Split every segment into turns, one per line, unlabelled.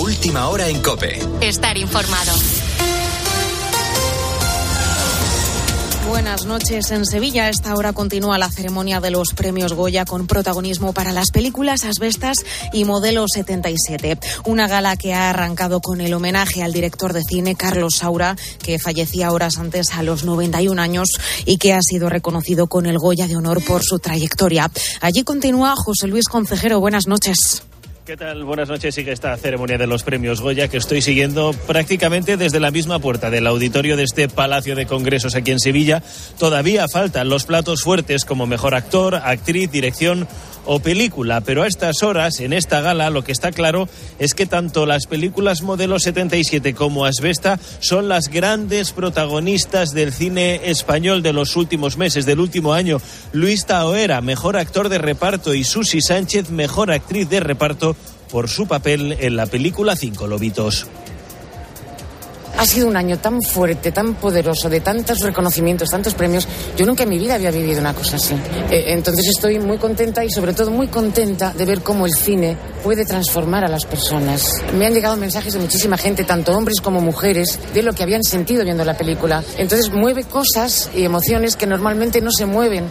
Última hora en Cope.
Estar informado.
Buenas noches. En Sevilla a esta hora continúa la ceremonia de los premios Goya con protagonismo para las películas Asbestas y Modelo 77. Una gala que ha arrancado con el homenaje al director de cine Carlos Saura, que fallecía horas antes a los 91 años y que ha sido reconocido con el Goya de honor por su trayectoria. Allí continúa José Luis Concejero. Buenas noches.
¿Qué tal? Buenas noches. Sigue esta ceremonia de los premios Goya que estoy siguiendo prácticamente desde la misma puerta del auditorio de este Palacio de Congresos aquí en Sevilla. Todavía faltan los platos fuertes como mejor actor, actriz, dirección o película, pero a estas horas, en esta gala, lo que está claro es que tanto las películas Modelo 77 como Asbesta son las grandes protagonistas del cine español de los últimos meses, del último año. Luis Taoera, mejor actor de reparto, y Susi Sánchez, mejor actriz de reparto por su papel en la película Cinco Lobitos.
Ha sido un año tan fuerte, tan poderoso, de tantos reconocimientos, tantos premios. Yo nunca en mi vida había vivido una cosa así. Eh, entonces estoy muy contenta y sobre todo muy contenta de ver cómo el cine puede transformar a las personas. Me han llegado mensajes de muchísima gente, tanto hombres como mujeres, de lo que habían sentido viendo la película. Entonces mueve cosas y emociones que normalmente no se mueven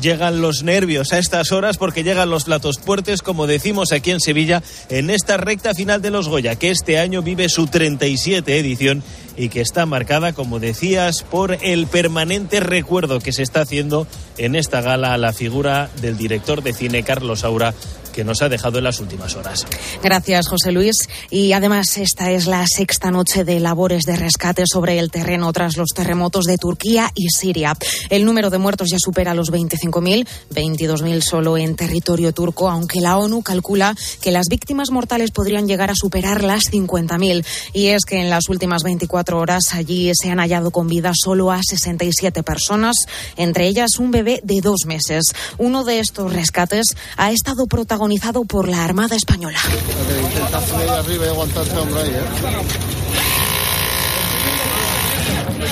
llegan los nervios a estas horas porque llegan los platos fuertes, como decimos aquí en Sevilla, en esta recta final de los Goya, que este año vive su 37 edición y que está marcada, como decías, por el permanente recuerdo que se está haciendo en esta gala a la figura del director de cine Carlos Aura que nos ha dejado en las últimas horas.
Gracias, José Luis. Y además, esta es la sexta noche de labores de rescate sobre el terreno tras los terremotos de Turquía y Siria. El número de muertos ya supera los 25.000, 22.000 solo en territorio turco, aunque la ONU calcula que las víctimas mortales podrían llegar a superar las 50.000. Y es que en las últimas 24 horas allí se han hallado con vida solo a 67 personas, entre ellas un bebé de dos meses. Uno de estos rescates ha estado protagonizado protagonizado por la Armada Española.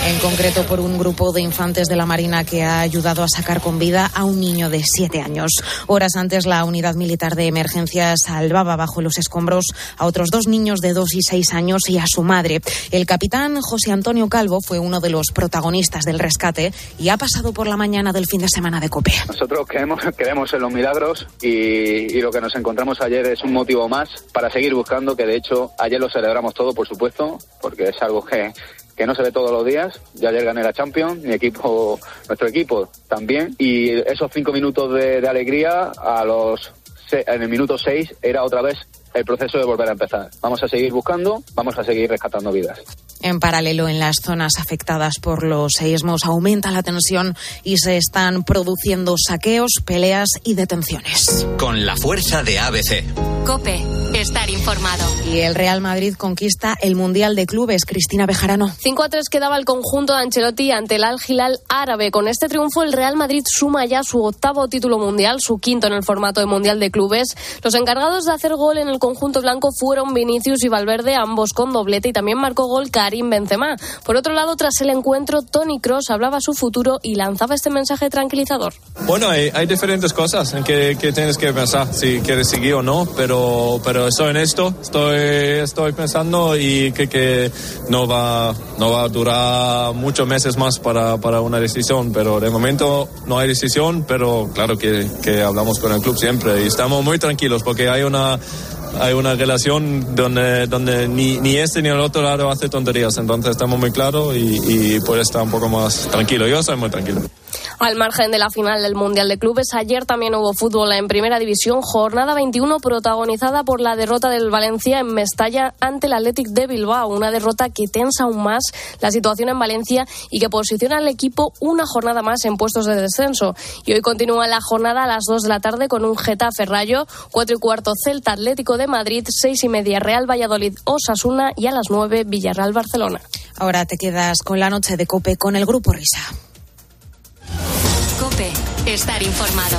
En concreto por un grupo de infantes de la Marina que ha ayudado a sacar con vida a un niño de siete años. Horas antes, la unidad militar de emergencia salvaba bajo los escombros a otros dos niños de dos y seis años y a su madre. El capitán José Antonio Calvo fue uno de los protagonistas del rescate y ha pasado por la mañana del fin de semana de COPE.
Nosotros creemos, creemos en los milagros y, y lo que nos encontramos ayer es un motivo más para seguir buscando, que de hecho ayer lo celebramos todo, por supuesto, porque es algo que que no se ve todos los días. Ya ayer gané la Champions, mi equipo, nuestro equipo también. Y esos cinco minutos de, de alegría a los en el minuto seis era otra vez el proceso de volver a empezar. Vamos a seguir buscando, vamos a seguir rescatando vidas.
En paralelo, en las zonas afectadas por los seísmos aumenta la tensión y se están produciendo saqueos, peleas y detenciones.
Con la fuerza de ABC.
Cope, estar informado.
Y el Real Madrid conquista el Mundial de Clubes. Cristina Bejarano.
5 a 3 quedaba el conjunto de Ancelotti ante el Al Hilal árabe. Con este triunfo, el Real Madrid suma ya su octavo título mundial, su quinto en el formato de Mundial de Clubes. Los encargados de hacer gol en el conjunto blanco fueron Vinicius y Valverde, ambos con doblete, y también marcó gol Karim Benzema. Por otro lado, tras el encuentro, Tony Cross hablaba su futuro y lanzaba este mensaje tranquilizador.
Bueno, hay, diferentes cosas en que, tienes que pensar, si quieres seguir o no, pero, pero estoy en esto, estoy, estoy pensando y que, que no, va, no va a durar muchos meses más para, para una decisión, pero de momento no hay decisión, pero claro que, que hablamos con el club siempre y estamos muy tranquilos porque hay una hay una relación donde, donde ni, ni este ni el otro lado hace tonterías. Entonces estamos muy claros y, y puede estar un poco más tranquilo. Yo soy muy tranquilo.
Al margen de la final del Mundial de Clubes, ayer también hubo fútbol en Primera División, jornada 21 protagonizada por la derrota del Valencia en Mestalla ante el Athletic de Bilbao, una derrota que tensa aún más la situación en Valencia y que posiciona al equipo una jornada más en puestos de descenso. Y hoy continúa la jornada a las 2 de la tarde con un Getafe Rayo, 4 y cuarto Celta Atlético de Madrid, 6 y media Real Valladolid Osasuna y a las 9 Villarreal Barcelona.
Ahora te quedas con la noche de Cope con el Grupo Risa.
Cope, estar informado.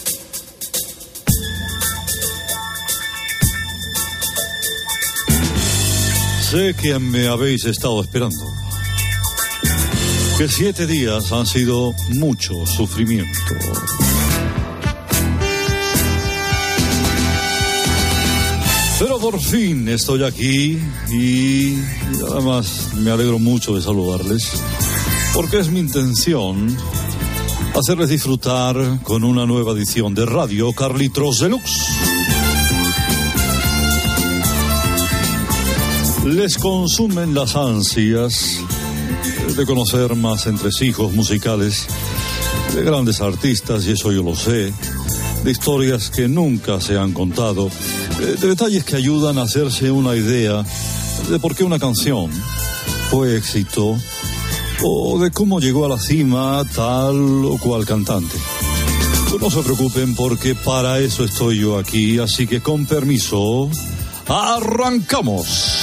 Sé que me habéis estado esperando. Que siete días han sido mucho sufrimiento. Pero por fin estoy aquí y además me alegro mucho de saludarles porque es mi intención hacerles disfrutar con una nueva edición de Radio Carlitos Deluxe. Les consumen las ansias de conocer más entresijos musicales de grandes artistas, y eso yo lo sé, de historias que nunca se han contado, de detalles que ayudan a hacerse una idea de por qué una canción fue éxito o de cómo llegó a la cima tal o cual cantante. No se preocupen porque para eso estoy yo aquí, así que con permiso, arrancamos.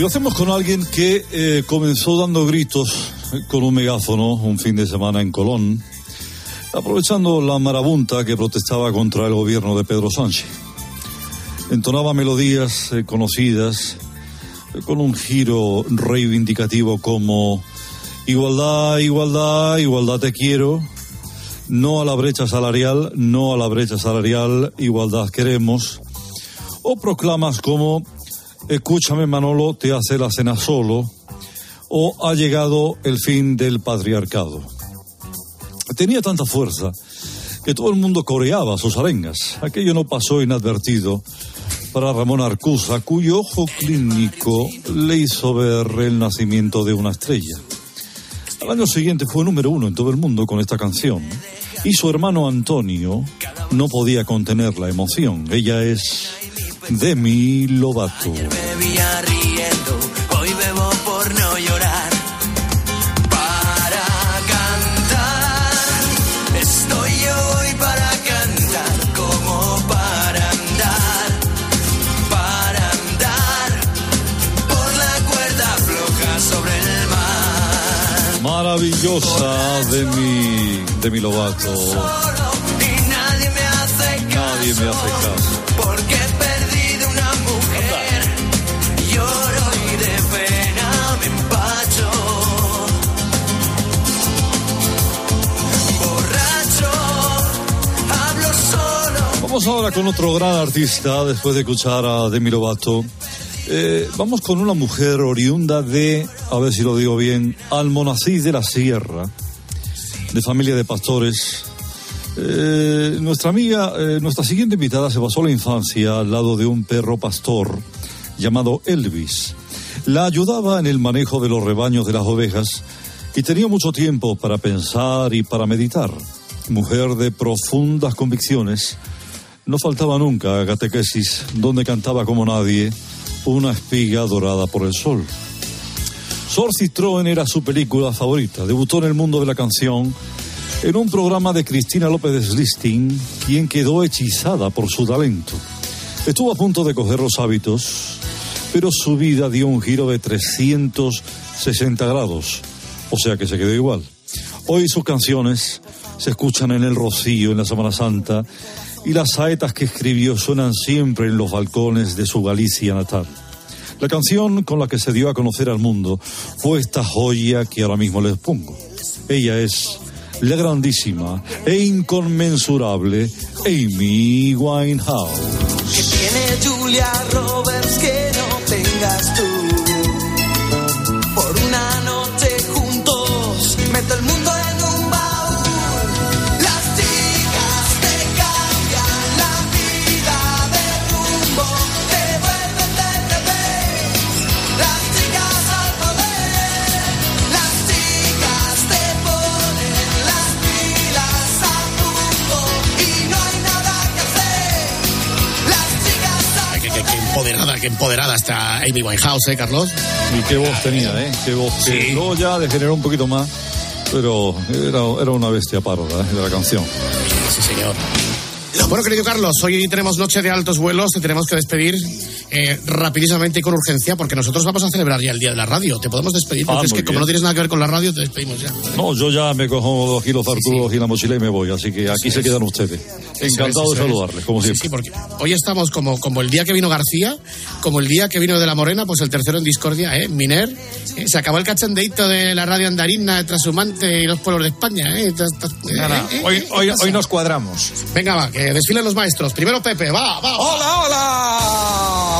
Y lo hacemos con alguien que eh, comenzó dando gritos con un megáfono un fin de semana en Colón, aprovechando la marabunta que protestaba contra el gobierno de Pedro Sánchez. Entonaba melodías eh, conocidas eh, con un giro reivindicativo como igualdad, igualdad, igualdad te quiero, no a la brecha salarial, no a la brecha salarial, igualdad queremos, o proclamas como Escúchame Manolo, te hace la cena solo, o ha llegado el fin del patriarcado. Tenía tanta fuerza que todo el mundo coreaba sus arengas. Aquello no pasó inadvertido para Ramón Arcusa, cuyo ojo clínico le hizo ver el nacimiento de una estrella. Al año siguiente fue número uno en todo el mundo con esta canción. Y su hermano Antonio no podía contener la emoción. Ella es Demi Lovato.
bebía riendo, hoy bebo por no llorar. Para cantar, estoy hoy para cantar, como para andar, para andar por la cuerda floja sobre el mar.
Maravillosa Demi, Demi Lovato.
Y nadie me hace caso,
Nadie me hace caso. Vamos ahora con otro gran artista, después de escuchar a Demi Lovato. Eh, vamos con una mujer oriunda de, a ver si lo digo bien, Almonacid de la Sierra, de familia de pastores. Eh, nuestra amiga, eh, nuestra siguiente invitada se pasó la infancia al lado de un perro pastor llamado Elvis. La ayudaba en el manejo de los rebaños de las ovejas y tenía mucho tiempo para pensar y para meditar. Mujer de profundas convicciones, no faltaba nunca catequesis donde cantaba como nadie una espiga dorada por el sol. Sor Citroën era su película favorita. Debutó en el mundo de la canción en un programa de Cristina López de Slisting, quien quedó hechizada por su talento. Estuvo a punto de coger los hábitos, pero su vida dio un giro de 360 grados, o sea que se quedó igual. Hoy sus canciones se escuchan en el Rocío, en la Semana Santa, y las saetas que escribió suenan siempre en los balcones de su Galicia natal. La canción con la que se dio a conocer al mundo fue esta joya que ahora mismo les pongo. Ella es la grandísima e inconmensurable Amy Winehouse.
que tiene Julia Roberts que no tengas tú.
Empoderada, qué empoderada está Amy Winehouse, ¿eh, Carlos?
Y qué voz tenía, ¿eh? Qué voz. Que
Sí.
luego ya degeneró un poquito más, pero era, era una bestia parda ¿eh? de la canción.
Sí, señor. Bueno, querido Carlos, hoy tenemos noche de altos vuelos, te tenemos que despedir eh, rapidísamente y con urgencia porque nosotros vamos a celebrar ya el Día de la Radio. Te podemos despedir porque
Ah,
es que como no tienes nada que ver con la radio, te despedimos ya.
No, yo ya me cojo aquí los artúros y la mochila y me voy, así que aquí se quedan ustedes. Encantado de saludarles, como
Sí,
siempre.
sí, porque hoy estamos como, como el día que vino García, como el día que vino de la Morena, pues el tercero en discordia, ¿eh? Miner, eh, se acabó el cachandeito de la radio andarina, trashumante y los pueblos de España, ¿eh?
Nada,
eh, eh,
hoy,
eh,
hoy, hoy nos cuadramos.
Venga, va, que desfilen los maestros. Primero Pepe, va, va.
¡Hola, hola!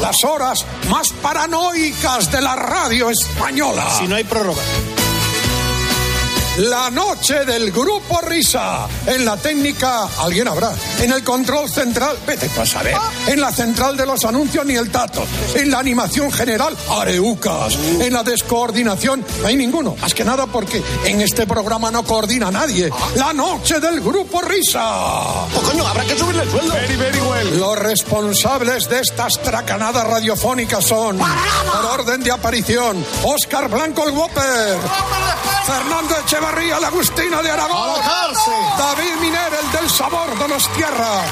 Las horas más paranoicas de la radio española.
Si no hay prórroga.
La noche del grupo Risa. En la técnica, alguien habrá. En el control central, vete para saber. En la central de los anuncios, ni el tato. En la animación general, areucas. En la descoordinación, no hay ninguno. Más que nada porque en este programa no coordina nadie. La noche del grupo Risa.
Oh, coño, habrá que subirle el sueldo.
Very, very well. Los responsables de estas tracanadas radiofónicas son, por orden de aparición, Óscar Blanco el Whopper, Fernando Echevarría, la Agustina de Aragón, David Miner, el del sabor de los tierra,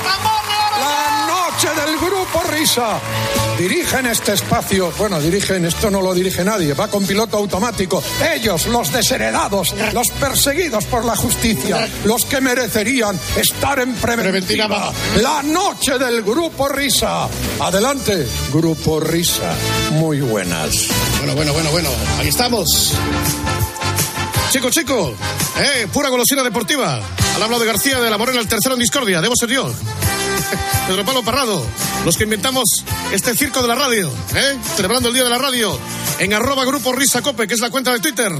la noche del grupo Risa. Dirigen este espacio, bueno, dirigen, esto no lo dirige nadie, va con piloto automático. Ellos, los desheredados, los perseguidos por la justicia, los que merecerían estar en preventiva. La noche del grupo Risa. Adelante, grupo Risa. Muy buenas.
Bueno, bueno, bueno, bueno. Ahí estamos. Chico, chico. Eh, pura golosina deportiva. Al habla de García de la Morena, el tercero en discordia. Debo ser yo. Pedro Pablo Parrado. Los que inventamos este circo de la radio. ¿eh? Celebrando el Día de la Radio. En arroba grupo Risa Cope, que es la cuenta de Twitter.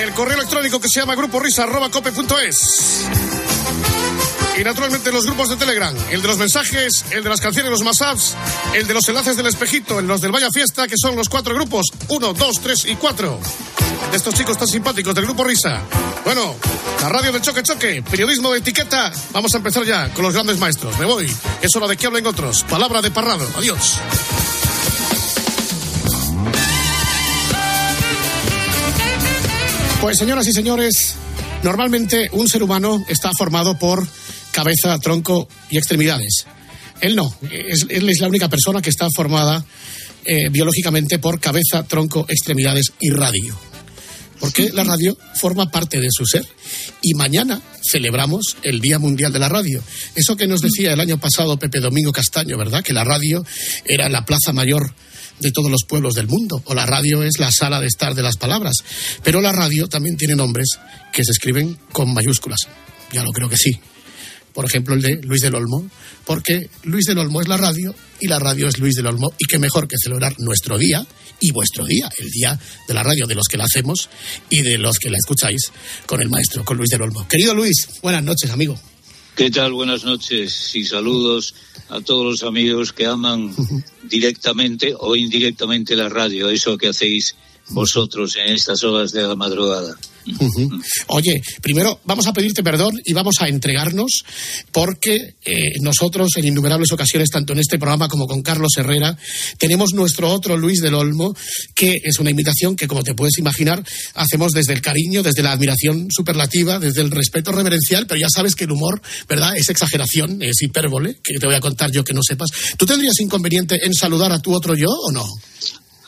El correo electrónico que se llama grupo risa arroba cope punto es. Y naturalmente los grupos de Telegram, el de los mensajes, el de las canciones, los WhatsApps, el de los enlaces del espejito, el de los del Vaya Fiesta, que son los cuatro grupos, uno, dos, tres y cuatro. De estos chicos tan simpáticos del grupo Risa. Bueno, la radio del choque choque, periodismo de etiqueta. Vamos a empezar ya con los grandes maestros. Me voy. Es hora de que hablen otros. Palabra de Parrado. Adiós. Pues señoras y señores, normalmente un ser humano está formado por cabeza, tronco y extremidades. Él no, él es la única persona que está formada eh, biológicamente por cabeza, tronco, extremidades y radio. Porque la radio forma parte de su ser. Y mañana celebramos el Día Mundial de la Radio. Eso que nos decía el año pasado Pepe Domingo Castaño, ¿verdad? Que la radio era la plaza mayor de todos los pueblos del mundo, o la radio es la sala de estar de las palabras. Pero la radio también tiene nombres que se escriben con mayúsculas. Ya lo creo que sí. Por ejemplo, el de Luis del Olmo, porque Luis del Olmo es la radio y la radio es Luis del Olmo. Y qué mejor que celebrar nuestro día y vuestro día, el día de la radio, de los que la hacemos y de los que la escucháis con el maestro, con Luis del Olmo. Querido Luis, buenas noches, amigo.
¿Qué tal? Buenas noches y saludos a todos los amigos que aman directamente o indirectamente la radio, eso que hacéis vosotros en estas horas de la madrugada.
Oye, primero vamos a pedirte perdón y vamos a entregarnos porque eh, nosotros en innumerables ocasiones, tanto en este programa como con Carlos Herrera, tenemos nuestro otro Luis del Olmo, que es una invitación que, como te puedes imaginar, hacemos desde el cariño, desde la admiración superlativa, desde el respeto reverencial, pero ya sabes que el humor, ¿verdad? Es exageración, es hipérbole, que te voy a contar yo que no sepas. ¿Tú tendrías inconveniente en saludar a tu otro yo o no?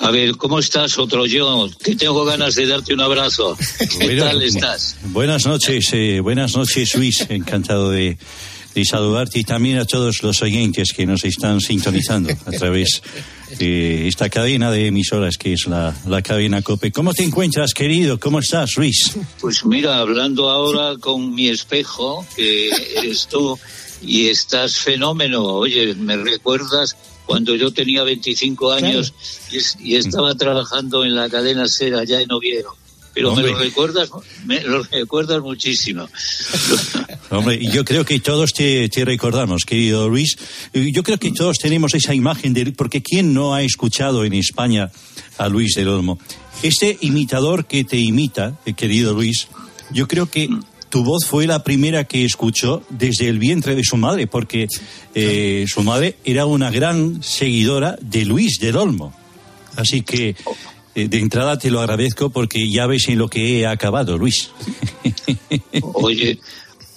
A ver, ¿cómo estás, otro yo? Que tengo ganas de darte un abrazo. ¿Qué
Bueno,
tal estás?
Buenas noches, eh, buenas noches, Luis. Encantado de, de saludarte y también a todos los oyentes que nos están sintonizando a través de esta cadena de emisoras que es la, la cadena COPE. ¿Cómo te encuentras, querido? ¿Cómo estás, Luis?
Pues mira, hablando ahora con mi espejo, que eres tú, y estás fenómeno. Oye, me recuerdas cuando yo tenía 25 años y, y estaba trabajando en la cadena SER allá en Oviedo. Pero me lo recuerdas, me lo recuerdas muchísimo.
Hombre, yo creo que todos te, te recordamos, querido Luis. Yo creo que todos tenemos esa imagen de, porque ¿quién no ha escuchado en España a Luis del Olmo? Este imitador que te imita, eh, querido Luis, yo creo que tu voz fue la primera que escuchó desde el vientre de su madre, porque eh, su madre era una gran seguidora de Luis del Olmo. Así que eh, de entrada te lo agradezco porque ya ves en lo que he acabado, Luis.
Oye,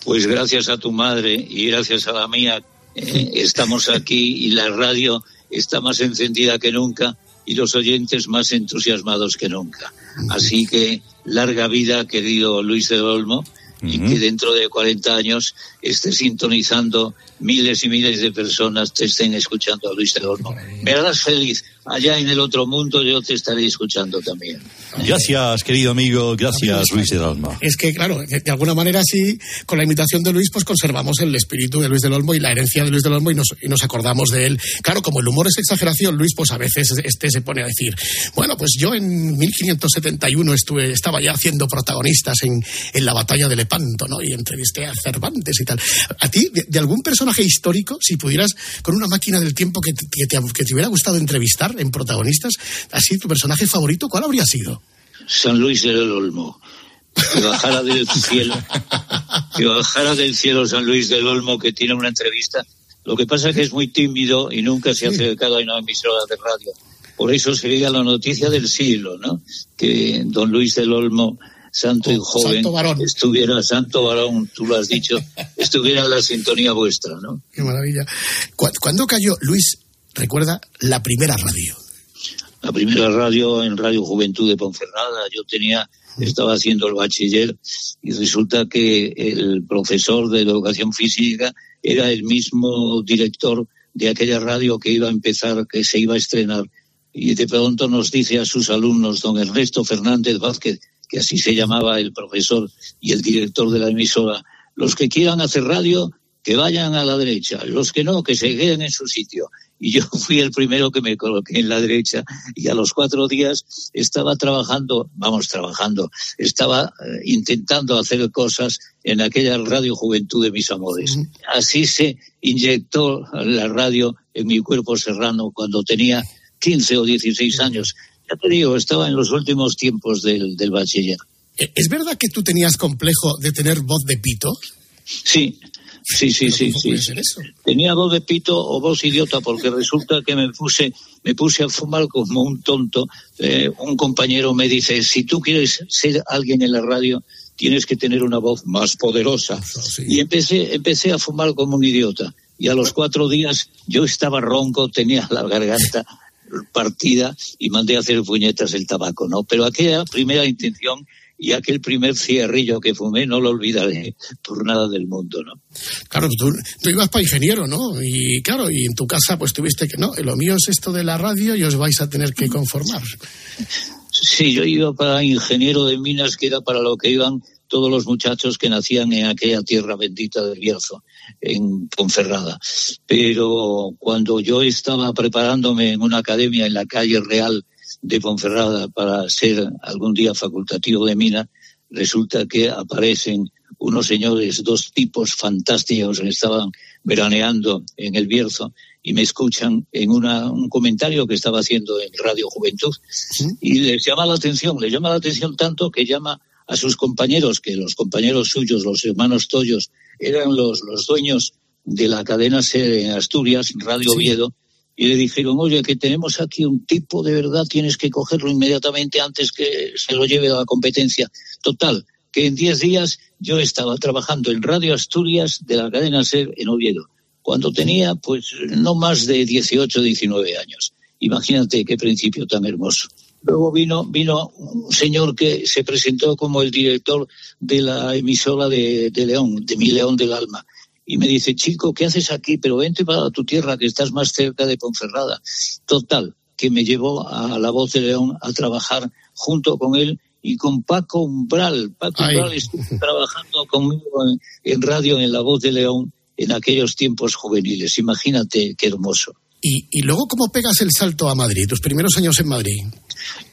pues gracias a tu madre y gracias a la mía eh, estamos aquí y la radio está más encendida que nunca y los oyentes más entusiasmados que nunca. Así que larga vida, querido Luis de Olmo, y que dentro de 40 años esté sintonizando miles y miles de personas te estén escuchando a Luis de Olmo. Me harás feliz. Allá en el otro mundo yo te estaré escuchando también.
Gracias, querido amigo. Gracias, Luis del Olmo.
Es que, claro, de, alguna manera sí, con la imitación de Luis, pues conservamos el espíritu de Luis del Olmo y la herencia de Luis del Olmo y nos, y nos acordamos de él. Claro, como el humor es exageración, Luis, pues a veces este se pone a decir, bueno, pues yo en 1571 estuve, estaba ya haciendo protagonistas en, en la batalla de Lepanto, ¿no? Y entrevisté a Cervantes y tal. A ti, de, de algún personaje histórico, si pudieras, con una máquina del tiempo que te, que te, que te hubiera gustado entrevistar en protagonistas, así tu personaje favorito, ¿cuál habría sido?
San Luis del Olmo. Que bajara del cielo, que bajara del cielo San Luis del Olmo, que tiene una entrevista. Lo que pasa es que es muy tímido y nunca se ha acercado a una emisora de radio. Por eso sería la noticia del siglo, ¿no? Que don Luis del Olmo, santo y joven,
santo varón.
estuviera, santo varón, tú lo has dicho, estuviera en la sintonía vuestra, ¿no?
Qué maravilla. ¿Cu- ¿Cuándo cayó, Luis, recuerda, la primera radio?
la primera radio en Radio Juventud de Ponferrada. Yo tenía, estaba haciendo el bachiller y resulta que el profesor de educación física era el mismo director de aquella radio que iba a empezar, que se iba a estrenar. Y de pronto nos dice a sus alumnos, don Ernesto Fernández Vázquez, que así se llamaba el profesor y el director de la emisora, los que quieran hacer radio, que vayan a la derecha, los que no, que se queden en su sitio. Y yo fui el primero que me coloqué en la derecha y a los cuatro días estaba trabajando, vamos, trabajando, estaba eh, intentando hacer cosas en aquella radio Juventud de mis amores. Así se inyectó la radio en mi cuerpo serrano cuando tenía 15 o 16 años. Ya te digo, estaba en los últimos tiempos del, del bachiller.
¿E- ¿Es verdad que tú tenías complejo de tener voz de pito?
Sí, sí, sí, sí, sí. Tenía voz de pito o voz idiota porque resulta que me puse, me puse a fumar como un tonto. Eh, un compañero me dice, si tú quieres ser alguien en la radio, tienes que tener una voz más poderosa. Y empecé, empecé a fumar como un idiota. Y a los cuatro días yo estaba ronco, tenía la garganta partida y mandé a hacer puñetas el tabaco, ¿no? Pero aquella primera intención y aquel primer cigarrillo que fumé no lo olvidaré por nada del mundo, ¿no?
Claro, tú, tú ibas para ingeniero, ¿no? Y claro, y en tu casa pues tuviste que, no, lo mío es esto de la radio y os vais a tener que conformar.
Sí, yo iba para ingeniero de minas, que era para lo que iban todos los muchachos que nacían en aquella tierra bendita del Bierzo, en Ponferrada. Pero cuando yo estaba preparándome en una academia en la calle Real de Ponferrada para ser algún día facultativo de mina, resulta que aparecen unos señores, dos tipos fantásticos que estaban veraneando en el Bierzo y me escuchan en una, un comentario que estaba haciendo en Radio Juventud y les llama la atención, les llama la atención tanto que llama a sus compañeros, que los compañeros suyos, los hermanos Toyos, eran los, los dueños de la cadena SER en Asturias, Radio Oviedo, y le dijeron, oye, que tenemos aquí un tipo de verdad, tienes que cogerlo inmediatamente antes que se lo lleve a la competencia. Total, que en 10 días yo estaba trabajando en Radio Asturias de la cadena SER en Oviedo, cuando tenía pues no más de 18, 19 años. Imagínate qué principio tan hermoso. Luego vino, vino un señor que se presentó como el director de la emisora de, de León, de Mi León del Alma. Y me dice, chico, ¿qué haces aquí? Pero vente para tu tierra, que estás más cerca de Ponferrada. Total, que me llevó a La Voz de León a trabajar junto con él y con Paco Umbral. Paco
Ay.
Umbral estuvo trabajando conmigo en, en radio en La Voz de León en aquellos tiempos juveniles. Imagínate qué hermoso.
Y, y luego, ¿cómo pegas el salto a Madrid, tus primeros años en Madrid?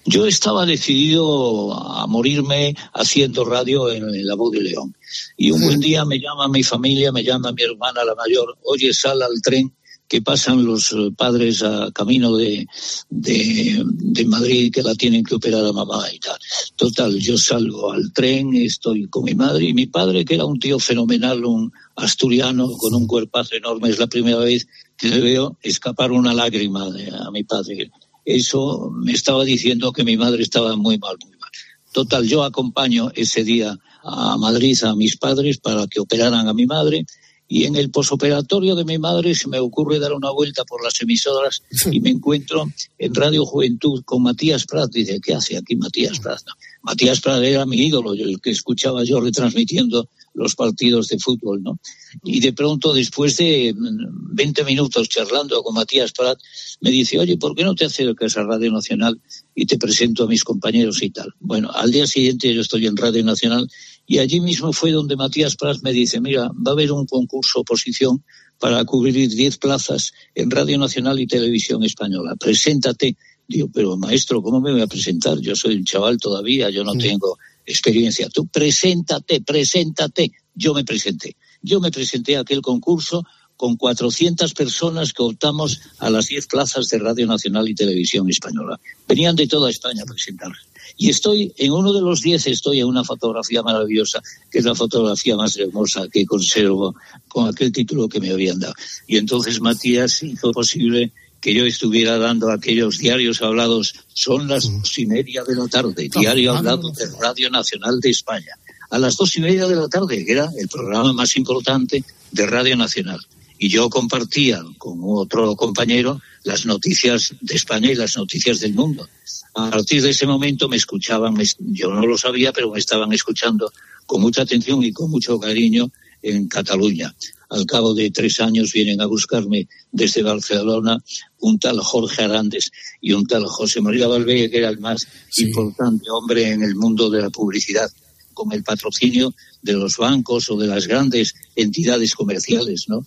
Yo estaba decidido a morirme haciendo radio en, la Voz de León. Y un buen día me llama mi familia, me llama mi hermana la mayor, oye, sal al tren que pasan los eh, padres a camino de, de, de, Madrid que la tienen que operar a mamá y tal. Total, yo salgo al tren, estoy con mi madre y mi padre, que era un tío fenomenal, un asturiano con un cuerpazo enorme, es la primera vez que le veo escapar una lágrima de, a mi padre. Eso me estaba diciendo que mi madre estaba muy mal, muy mal. Total, yo acompaño ese día a Madrid a mis padres para que operaran a mi madre y en el posoperatorio de mi madre se me ocurre dar una vuelta por las emisoras y me encuentro en Radio Juventud con Matías Prat. Dice, ¿qué hace aquí Matías Prat? Matías Prat era mi ídolo, el que escuchaba yo retransmitiendo los partidos de fútbol, ¿no? Y de pronto, después de 20 minutos charlando con Matías Prat, me dice, oye, ¿por qué no te acercas a Radio Nacional y te presento a mis compañeros y tal? Bueno, al día siguiente yo estoy en Radio Nacional y allí mismo fue donde Matías Prat me dice, mira, va a haber un concurso oposición para cubrir 10 plazas en Radio Nacional y Televisión Española. Preséntate. Digo, pero maestro, ¿cómo me voy a presentar? Yo soy un chaval todavía, yo no tengo experiencia. Tú preséntate, preséntate. Yo me presenté. Yo me presenté a aquel concurso con 400 personas que optamos a las 10 plazas de Radio Nacional y Televisión Española. Venían de toda España a presentarse. Y estoy, en uno de los 10 estoy en una fotografía maravillosa, que es la fotografía más hermosa que conservo con aquel título que me habían dado. Y entonces Matías hizo posible que yo estuviera dando aquellos diarios hablados. Son las dos y media de la tarde, diario hablado de Radio Nacional de España. A las dos y media de la tarde, que era el programa más importante de Radio Nacional. Y yo compartía con otro compañero las noticias de España y las noticias del mundo. A partir de ese momento me escuchaban, yo no lo sabía, pero me estaban escuchando con mucha atención y con mucho cariño en Cataluña al cabo de tres años vienen a buscarme desde Barcelona un tal Jorge Arandes y un tal José María Valverde, que era el más importante hombre en el mundo de la publicidad, con el patrocinio de los bancos o de las grandes entidades comerciales, ¿no?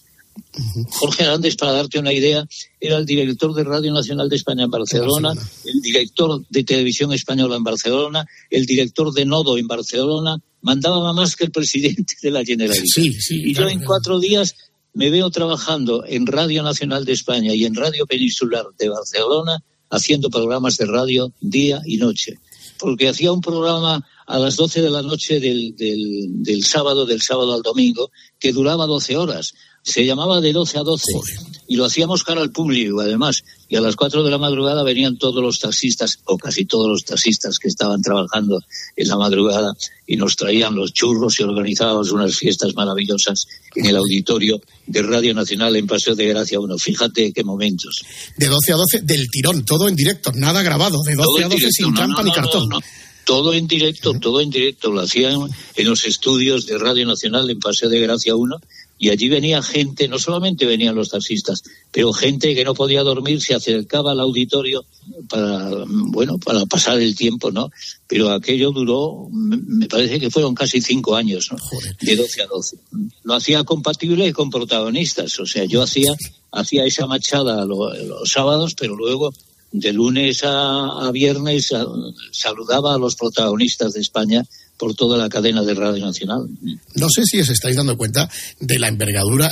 Jorge Arandes, para darte una idea, era el director de Radio Nacional de España en Barcelona, el director de Televisión Española en Barcelona, el director de Nodo en Barcelona, mandaba más que el presidente de la Generalitat. y yo en cuatro días me veo trabajando en Radio Nacional de España y en Radio Peninsular de Barcelona haciendo programas de radio día y noche. Porque hacía un programa a las 12 de la noche del, del, del sábado, del sábado al domingo, que duraba 12 horas se llamaba de 12 a 12 y lo hacíamos cara al público además y a las 4 de la madrugada venían todos los taxistas o casi todos los taxistas que estaban trabajando en la madrugada y nos traían los churros y organizábamos unas fiestas maravillosas en el auditorio de Radio Nacional en Paseo de Gracia 1. Fíjate qué momentos.
De 12 a 12 del tirón, todo en directo, nada grabado, de 12 a 12 sin trampa ni cartón.
todo en directo, todo en directo. Lo hacían en los estudios de Radio Nacional en Paseo de Gracia 1 y allí venía gente, no solamente venían los taxistas, pero gente que no podía dormir se acercaba al auditorio para, bueno, para pasar el tiempo, ¿no? Pero aquello duró, me parece que fueron casi cinco años, ¿no? De 12 a 12. Lo hacía compatible con protagonistas, o sea, yo hacía, hacía esa machada los, sábados, pero luego de lunes a, a viernes saludaba a los protagonistas de España por toda la cadena de Radio Nacional.
No sé si os estáis dando cuenta de la envergadura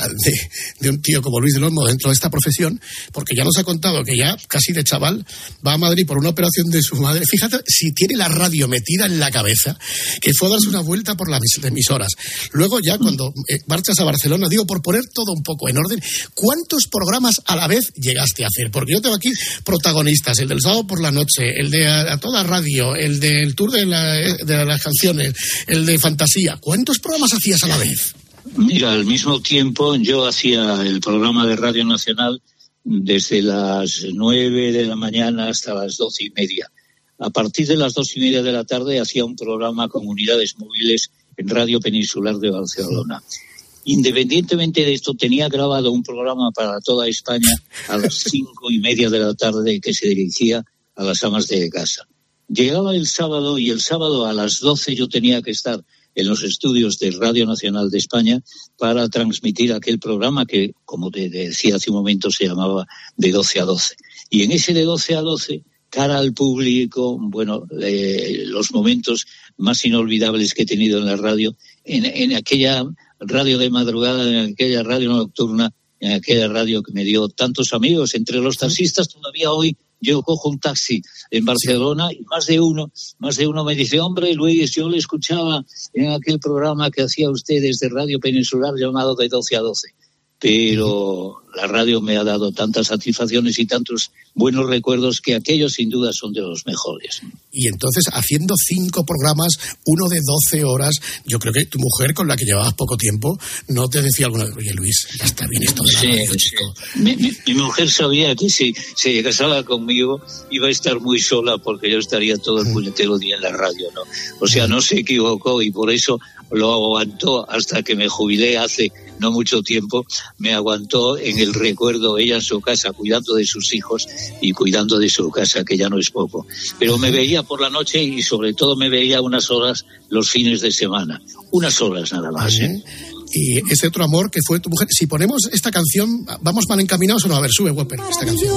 de, un tío como Luis de Olmo dentro de esta profesión, porque ya nos ha contado que ya casi de chaval va a Madrid por una operación de su madre. Fíjate si tiene la radio metida en la cabeza, que fue a darse una vuelta por las emisoras. Luego ya cuando eh, marchas a Barcelona, digo, por poner todo un poco en orden, ¿cuántos programas a la vez llegaste a hacer? Porque yo tengo aquí protagonistas, el del sábado por la noche, el de a, toda radio, el del tour de, de las canciones, el, de fantasía. ¿Cuántos programas hacías a la vez?
Mira, al mismo tiempo yo hacía el programa de Radio Nacional desde las nueve de la mañana hasta las doce y media. A partir de las dos y media de la tarde hacía un programa con unidades móviles en Radio Peninsular de Barcelona. Independientemente de esto, tenía grabado un programa para toda España a las cinco y media de la tarde que se dirigía a las amas de casa. Llegaba el sábado y el sábado a las 12 yo tenía que estar en los estudios de Radio Nacional de España para transmitir aquel programa que, como te decía hace un momento, se llamaba De 12 a 12. Y en ese De 12 a 12 cara al público, bueno, eh, los momentos más inolvidables que he tenido en la radio, en, en, aquella radio de madrugada, en aquella radio nocturna, en aquella radio que me dio tantos amigos, entre los taxistas todavía hoy yo cojo un taxi en Barcelona y más de uno, más de uno me dice, hombre Luis, yo le escuchaba en aquel programa que hacía usted desde Radio Peninsular llamado de 12 a 12 pero la radio me ha dado tantas satisfacciones y tantos buenos recuerdos que aquellos sin duda son de los mejores.
Y entonces, haciendo cinco programas, uno de doce horas, yo creo que tu mujer, con la que llevabas poco tiempo, no te decía alguna vez, oye Luis, ya está bien esto de la
Sí,
radio,
sí.
chico.
Mi, mi- mi mujer sabía que si se casaba conmigo iba a estar muy sola porque yo estaría todo el puñetero día en la radio, ¿no? O sea, no se equivocó y por eso lo aguantó hasta que me jubilé hace no mucho tiempo, me aguantó en el recuerdo ella en su casa cuidando de sus hijos y cuidando de su casa, que ya no es poco. Pero me veía por la noche y sobre todo me veía unas horas los fines de semana, unas horas nada más. ¿eh?
Y ese otro amor que fue tu mujer. Si ponemos esta canción, ¿vamos mal encaminados o no? A ver, sube, Whopper, esta canción.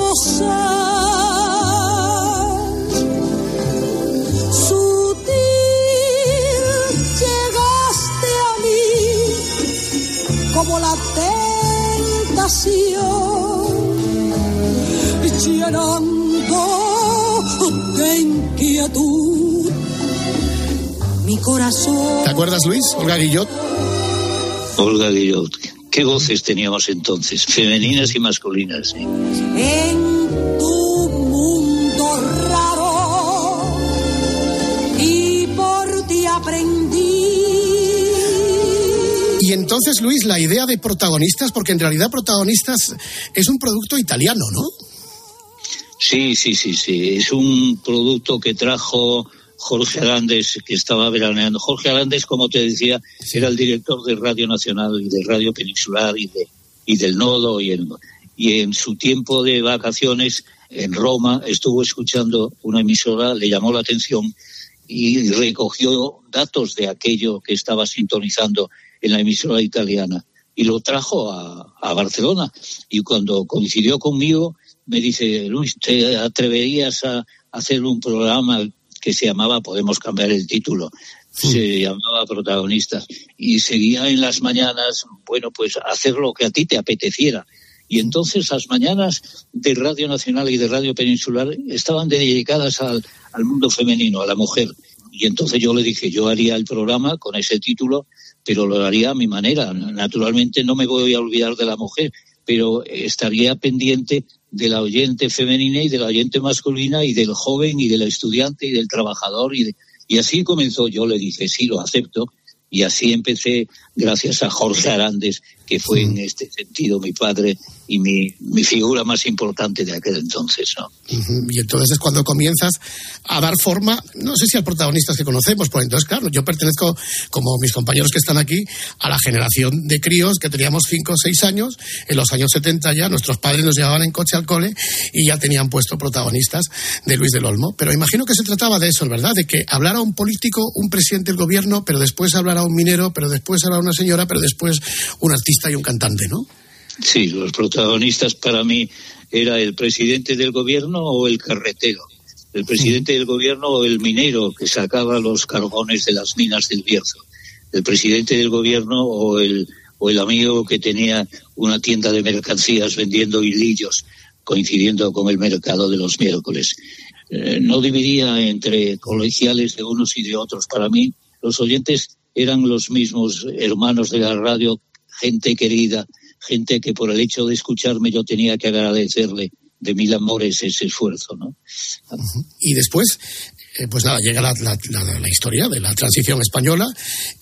Como la tentación, llenando de inquietud mi corazón.
¿Te acuerdas, Luis? Olga Guillot.
Olga Guillot. ¿Qué voces teníamos entonces? Femeninas y masculinas. ¿eh?
en Y
entonces, Luis, la idea de protagonistas, porque en realidad protagonistas es un producto italiano, ¿no?
Sí, sí, sí, sí. Es un producto que trajo Jorge Arandes, que estaba veraneando. Jorge Arandes, como te decía, era el director de Radio Nacional y de Radio Peninsular y, de, y del Nodo. Y en, y en su tiempo de vacaciones en Roma estuvo escuchando una emisora, le llamó la atención y recogió datos de aquello que estaba sintonizando en la emisora italiana y lo trajo a, a Barcelona. Y cuando coincidió conmigo, me dice, Luis, ¿te atreverías a hacer un programa que se llamaba, podemos cambiar el título, se llamaba Protagonistas, y seguía en las mañanas, bueno, pues hacer lo que a ti te apeteciera. Y entonces las mañanas de Radio Nacional y de Radio Peninsular estaban dedicadas al, al mundo femenino, a la mujer. Y entonces yo le dije, yo haría el programa con ese título, pero lo haría a mi manera. Naturalmente no me voy a olvidar de la mujer, pero estaría pendiente de la oyente femenina y de la oyente masculina y del joven y del estudiante y del trabajador. Y, de- y así comenzó. Yo le dije, sí, lo acepto. Y así empecé, gracias a Jorge Arandes, que fue en este sentido mi padre y mi, mi figura más importante de aquel entonces. ¿no?
Y entonces es cuando comienzas a dar forma, no sé si a protagonistas que conocemos, pues entonces, claro, yo pertenezco, como mis compañeros que están aquí, a la generación de críos que teníamos 5 o 6 años, en los años 70 ya, nuestros padres nos llevaban en coche al cole y ya tenían puesto protagonistas de Luis del Olmo. Pero imagino que se trataba de eso, ¿verdad? De que hablara un político, un presidente del gobierno, pero después hablara un minero, pero después hablara una señora, pero después un artista y un cantante, ¿no?
Sí, los protagonistas para mí era el presidente del gobierno o el carretero. El presidente del gobierno o el minero que sacaba los carbones de las minas del Bierzo. El presidente del gobierno o el, o el amigo que tenía una tienda de mercancías vendiendo hilillos, coincidiendo con el mercado de los miércoles. Eh, no dividía entre colegiales de unos y de otros. Para mí, los oyentes eran los mismos hermanos de la radio, gente querida, gente que por el hecho de escucharme yo tenía que agradecerle de mil amores ese esfuerzo, ¿no?
Y después, eh, pues nada, llega la, la- la- la historia de la transición española.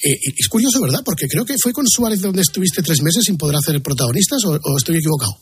Eh, es curioso, ¿verdad? Porque creo que fue con Suárez donde estuviste tres meses sin poder hacer protagonistas, o, o estoy equivocado.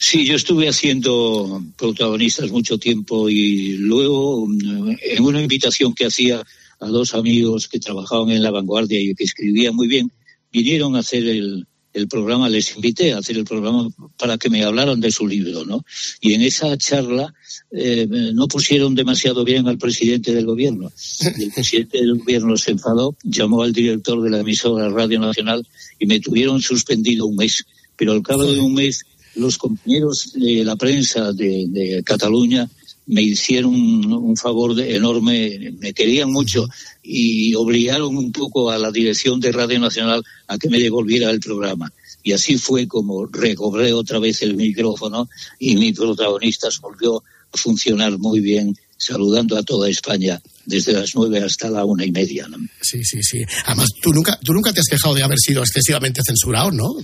Sí, yo estuve haciendo protagonistas mucho tiempo y luego mm, en una invitación que hacía a dos amigos que trabajaban en la vanguardia y que escribían muy bien, vinieron a hacer el, el programa, les invité a hacer el programa para que me hablaran de su libro, ¿no? Y en esa charla eh, no pusieron demasiado bien al presidente del gobierno. El presidente del gobierno se enfadó, llamó al director de la emisora Radio Nacional y me tuvieron suspendido un mes. Pero al cabo de un mes, los compañeros de la prensa de Cataluña me hicieron un, un favor de- enorme, me querían mucho y obligaron un poco a la dirección de Radio Nacional a que me devolviera el programa. Y así fue como recobré otra vez el micrófono y mi protagonista volvió a funcionar muy bien, saludando a toda España desde las nueve hasta la una y media. ¿no?
Sí, sí, sí. Además, tú nunca, tú nunca te has quejado de haber sido excesivamente censurado, ¿no?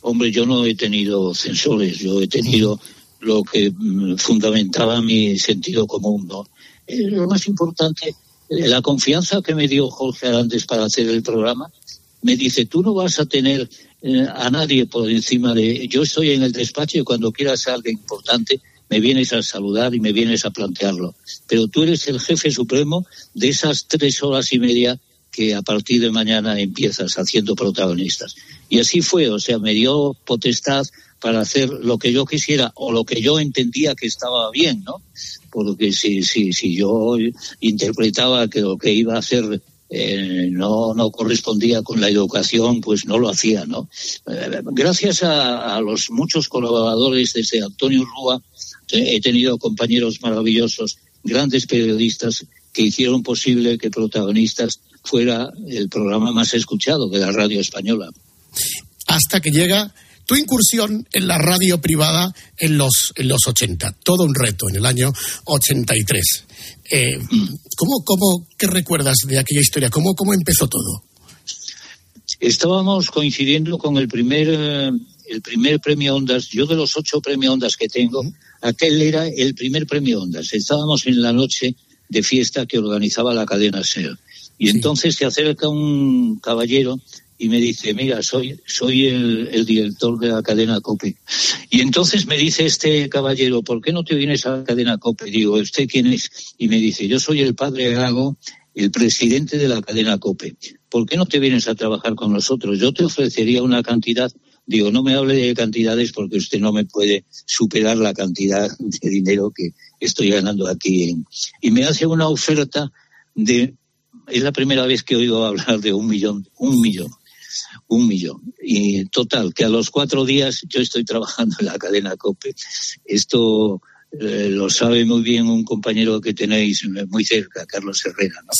Hombre, yo no he tenido censores, yo he tenido lo que mm, fundamentaba mi sentido común. Eh, lo más importante, eh, la confianza que me dio Jorge Arantes para hacer el programa, me dice, tú no vas a tener eh, a nadie por encima de... Yo estoy en el despacho y cuando quieras algo importante me vienes a saludar y me vienes a plantearlo. Pero tú eres el jefe supremo de esas tres horas y media que a partir de mañana empiezas haciendo protagonistas. Y así fue, o sea, me dio potestad para hacer lo que yo quisiera o lo que yo entendía que estaba bien, ¿no? Porque si, si, si yo interpretaba que lo que iba a hacer eh, no, no correspondía con la educación, pues no lo hacía, ¿no? Eh, gracias a, a los muchos colaboradores desde Antonio Rúa, eh, he tenido compañeros maravillosos, grandes periodistas que hicieron posible que Protagonistas fuera el programa más escuchado de la radio española.
Hasta que llega tu incursión en la radio privada en los, en los 80. Todo un reto en el año 83. Eh, ¿cómo, cómo, ¿Qué recuerdas de aquella historia? ¿Cómo, cómo empezó todo?
Estábamos coincidiendo con el primer, eh, el primer premio Ondas. Yo de los ocho premios Ondas que tengo, aquel era el primer premio Ondas. Estábamos en la noche de fiesta que organizaba la cadena SER. Y entonces se acerca un caballero y me dice, mira, soy, soy el, el director de la cadena COPE. Y entonces me dice este caballero, ¿por qué no te vienes a la cadena COPE? Digo, ¿usted quién es? Y me dice, yo soy el padre Gago, el presidente de la cadena COPE. ¿Por qué no te vienes a trabajar con nosotros? Yo te ofrecería una cantidad. Digo, no me hable de cantidades porque usted no me puede superar la cantidad de dinero que estoy ganando aquí. Y me hace una oferta de, es la primera vez que oído hablar de un millón, un millón un millón. Y total, que a los cuatro días yo estoy trabajando en la cadena COPE. Esto eh, lo sabe muy bien un compañero que tenéis muy cerca, Carlos Herrera. ¿no?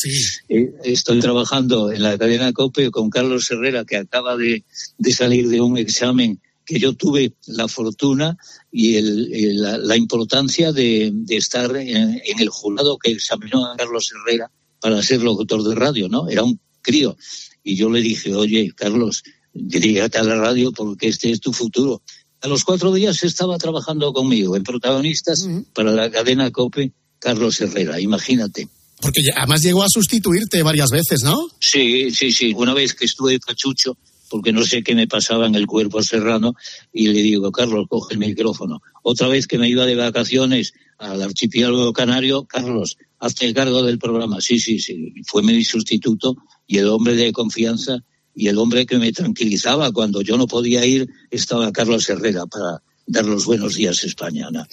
Eh, estoy trabajando en la cadena COPE con Carlos Herrera, que acaba de, de salir de un examen que yo tuve la fortuna y el, el, la, la, importancia de, de estar en, en, el jurado que examinó a Carlos Herrera para ser locutor de radio, ¿no? Era un crío. Y yo le dije, oye, Carlos, dirígate a la radio porque este es tu futuro. A los cuatro días estaba trabajando conmigo en protagonistas uh -huh. para la cadena COPE, Carlos Herrera, imagínate.
Porque además llegó a sustituirte varias veces, ¿no?
Sí, sí, sí. Una vez que estuve pachucho, porque no sé qué me pasaba en el cuerpo serrano, y le digo, Carlos, coge el micrófono. Otra vez que me iba de vacaciones al archipiélago canario, Carlos, hazte cargo del programa. Sí, sí, sí. Fue mi sustituto y el hombre de confianza y el hombre que me tranquilizaba cuando yo no podía ir estaba Carlos Herrera para dar los buenos días a España. ¿no?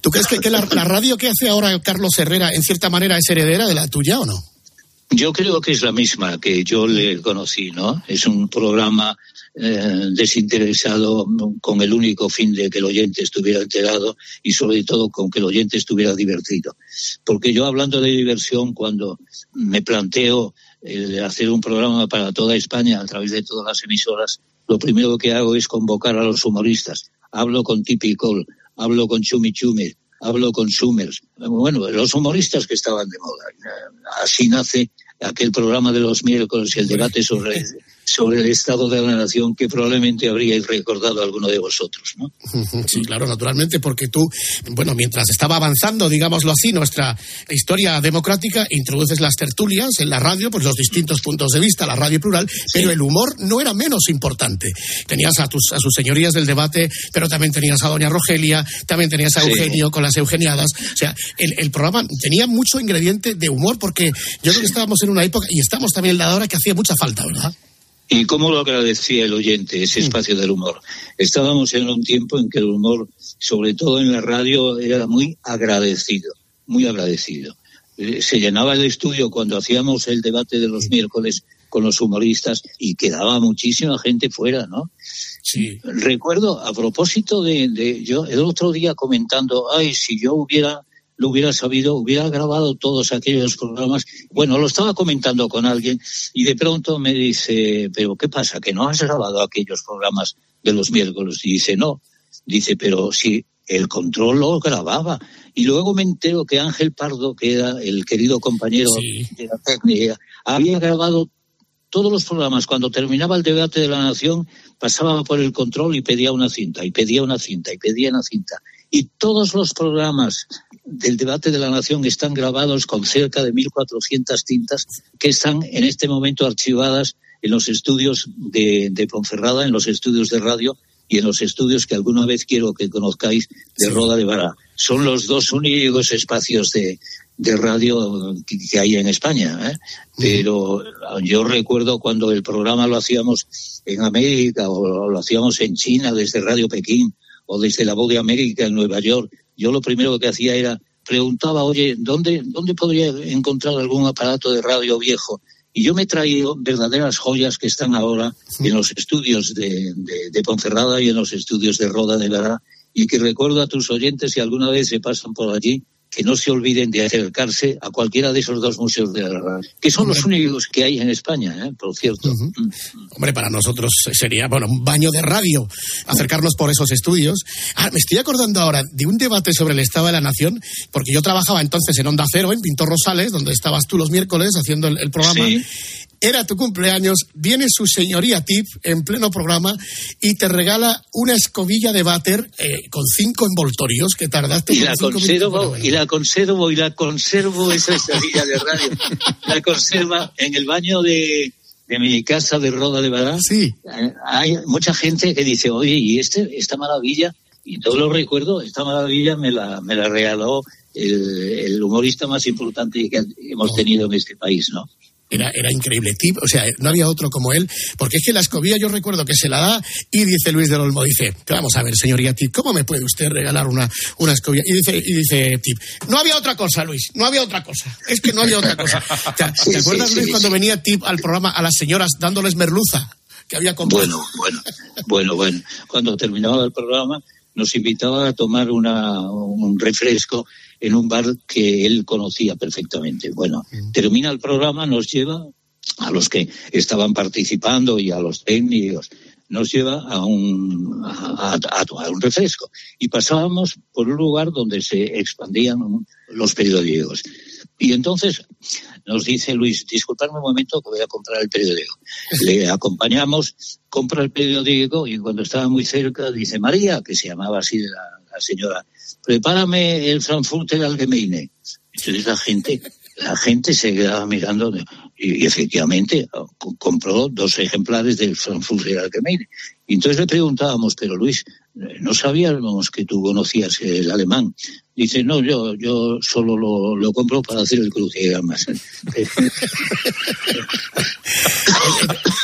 ¿Tú crees que, que la, la, radio que hace ahora Carlos Herrera en cierta manera es heredera de la tuya o no?
Yo creo que es la misma que yo le conocí, ¿no? Es un programa eh, desinteresado con el único fin de que el oyente estuviera enterado y sobre todo con que el oyente estuviera divertido. Porque yo hablando de diversión, cuando me planteo eh, hacer un programa para toda España a través de todas las emisoras, lo primero que hago es convocar a los humoristas. Hablo con Tipi Cole, hablo con Chumi Chumi, hablo con Summers. Bueno, los humoristas que estaban de moda. Así nace aquel programa de los miércoles y el debate sobre, sobre el estado de la nación que probablemente habríais recordado alguno de vosotros, ¿no?
Sí, claro, naturalmente, porque tú, bueno, mientras estaba avanzando, digámoslo así, nuestra historia democrática, introduces las tertulias en la radio, pues los distintos puntos de vista, la radio plural, sí. pero el humor no era menos importante. Tenías a, tus, a sus señorías del debate, pero también tenías a doña Rogelia, también tenías a sí. Eugenio con las Eugeniadas. O sea, el, el programa tenía mucho ingrediente de humor, porque yo creo que estábamos en una época, y estamos también en la hora que hacía mucha falta, ¿verdad?
Y cómo lo agradecía el oyente, ese espacio del humor. Estábamos en un tiempo en que el humor, sobre todo en la radio, era muy agradecido, muy agradecido. Eh, Se llenaba el estudio cuando hacíamos el debate de los miércoles con los humoristas y quedaba muchísima gente fuera, ¿no?
Sí.
Recuerdo, a propósito de, de yo el otro día comentando, ay, si yo hubiera lo hubiera sabido, hubiera grabado todos aquellos programas. Bueno, lo estaba comentando con alguien y de pronto me dice, pero ¿qué pasa? ¿Que no has grabado aquellos programas de los miércoles? Y dice, no. Dice, pero si el control lo grababa. Y luego me entero que Ángel Pardo, que era el querido compañero de la técnica, había grabado todos los programas. Cuando terminaba el debate de la nación, pasaba por el control y pedía una cinta, y pedía una cinta, y pedía una cinta. Y todos los programas del debate de la nación están grabados con cerca de 1.400 tintas que están en este momento archivadas en los estudios de, de Ponferrada, en los estudios de radio y en los estudios que alguna vez quiero que conozcáis de Roda de Vara. Son los dos únicos espacios de, de radio que, que hay en España. ¿eh? Pero yo recuerdo cuando el programa lo hacíamos en América o lo hacíamos en China desde Radio Pekín o desde la Voz de América en Nueva York, yo lo primero que hacía era preguntaba, oye, ¿dónde, ¿dónde podría encontrar algún aparato de radio viejo? Y yo me he traído verdaderas joyas que están ahora en los estudios de, de, de Ponferrada y en los estudios de Roda de Lara y que recuerdo a tus oyentes si alguna vez se pasan por allí que no se olviden de acercarse a cualquiera de esos dos museos de la radio, que son los únicos que hay en España, ¿eh? por cierto.
Hombre, para nosotros sería, bueno, un baño de radio acercarnos por esos estudios. Ah, me estoy acordando ahora de un debate sobre el Estado de la Nación, porque yo trabajaba entonces en Onda Cero, en Pintor Rosales, donde estabas tú los miércoles haciendo el, el programa.
Sí.
Era tu cumpleaños, viene su señoría Tip en pleno programa y te regala una escobilla de váter eh, con cinco envoltorios que tardaste
Y la conservo,
minutos.
y la conservo, y la conservo esa estrella de radio. La conserva en el baño de, de mi casa de Roda de Badá.
Sí.
Hay mucha gente que dice, oye, y este, esta maravilla, y todo lo recuerdo, esta maravilla me la, me la regaló el, el humorista más importante que hemos tenido en este país, ¿no?
Era, era increíble, Tip, o sea, no había otro como él, porque es que la escobilla yo recuerdo que se la da y dice Luis del Olmo, dice, vamos a ver, señoría Tip, ¿cómo me puede usted regalar una, una escobilla? Y dice, y dice Tip, no había otra cosa, Luis, no había otra cosa, es que no había otra cosa. O sea,
Sí,
¿Te acuerdas,
sí,
Luis,
sí,
cuando venía Tip al programa a las señoras dándoles merluza que había comprado?
Bueno, bueno, bueno, bueno. Cuando terminaba el programa nos invitaba a tomar una, un refresco en un bar que él conocía perfectamente. Bueno, termina el programa, nos lleva a los que estaban participando y a los técnicos, nos lleva a un, a, a- un refresco. Y pasábamos por un lugar donde se expandían los periódicos. Y entonces nos dice Luis, disculpadme un momento que voy a comprar el periódico. Le acompañamos, compra el periódico y cuando estaba muy cerca dice, María, que se llamaba así la, la señora, prepárame el Frankfurter Allgemeine. Entonces la gente, la gente se quedaba mirando y, y efectivamente co- compró dos ejemplares del Frankfurter Allgemeine. Y entonces le preguntábamos, pero Luis, no sabíamos que tú conocías el alemán. Dice, no, yo, yo solo lo, lo compro para hacer el crucigramas.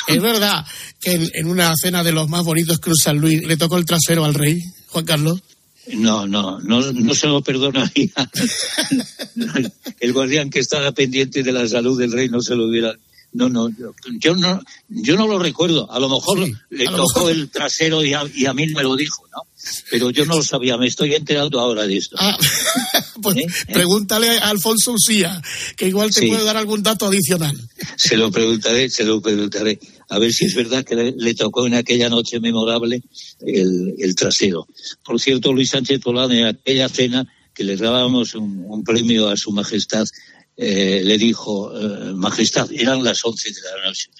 Es verdad que en, en una cena de los más bonitos Cruz San Luis le tocó el trasero al rey, Juan Carlos.
No, no, no, no se lo perdonaría. El guardián que estaba pendiente de la salud del rey no se lo hubiera. No, no, yo, no, yo no lo recuerdo. A lo mejor le
a lo
tocó
mejor.
el trasero y a, y a mí me lo dijo, ¿no? Pero yo no lo sabía. Me estoy enterando ahora de esto.
Ah, pues pregúntale a Alfonso Usía, que igual te
Sí.
puede dar algún dato adicional.
Se lo preguntaré, se lo preguntaré. A ver si es verdad que le, le tocó en aquella noche memorable el, el trasero. Por cierto, Luis Sánchez Polán, en aquella cena que le dábamos un, un premio a su majestad, eh, le dijo, eh, majestad, eran las 11 de la noche.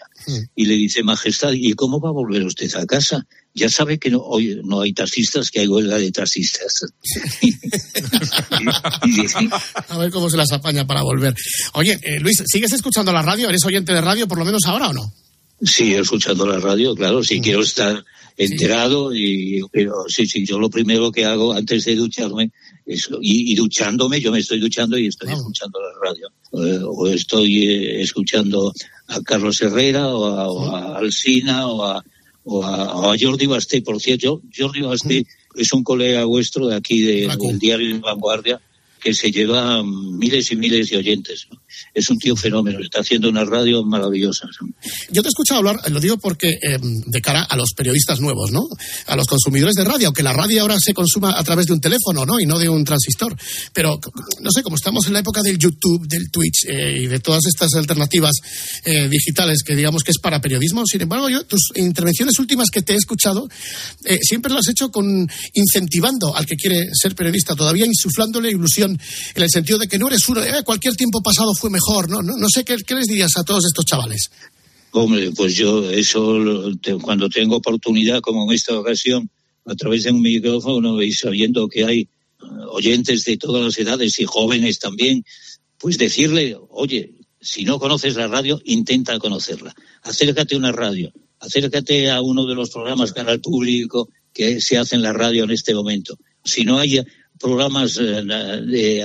Y le dice, majestad, ¿y cómo va a volver usted a casa? Ya sabe que no, hoy no hay taxistas, que hay huelga de taxistas.
A ver cómo se las apaña para volver. Oye, eh, Luis, ¿sigues escuchando la radio? ¿Eres oyente de radio por lo menos ahora o no?
Sí, escuchando la radio, claro, si quiero estar enterado y pero sí, sí, yo lo primero que hago antes de ducharme es, y, y duchándome, yo me estoy duchando y estoy escuchando la radio. eh, o estoy eh, escuchando a Carlos Herrera o a, o a Alsina o a, o a, a Jordi Basté. Por cierto, Jordi Basté es un colega vuestro de aquí de- del diario de Vanguardia que se lleva miles y miles de oyentes. Es un tío fenómeno, está haciendo una radio maravillosa. ¿no?
Yo te he escuchado hablar, lo digo porque eh, de cara a los periodistas nuevos, ¿no? A los consumidores de radio, aunque la radio ahora se consuma a través de un teléfono, ¿no? Y no de un transistor. Pero, no sé, como estamos en la época del YouTube, del Twitch eh, y de todas estas alternativas eh, digitales que digamos que es para periodismo, sin embargo, yo tus intervenciones últimas que te he escuchado eh, siempre las has hecho con incentivando al que quiere ser periodista, todavía insuflándole ilusión en el sentido de que no eres uno, eh, cualquier tiempo pasado fue mejor, ¿no? No, no sé ¿qué, qué les dirías a todos estos chavales.
Hombre, pues yo eso cuando tengo oportunidad, como en esta ocasión, a través de un micrófono y sabiendo que hay eh, oyentes de todas las edades y jóvenes también, pues decirle, oye, si no conoces la radio, intenta conocerla. Acércate a una radio, acércate a uno de los programas cara al público que se hace en la radio en este momento. Si no hay programas eh, de, eh,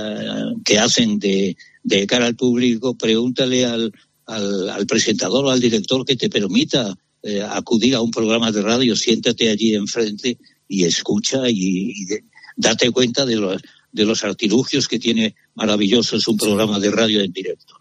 que hacen de, cara al público, pregúntale al, al, presentador o al director que te permita eh, acudir a un programa de radio, siéntate allí enfrente y escucha y, date cuenta de los, de los artilugios que tiene maravillosos un programa de radio en directo.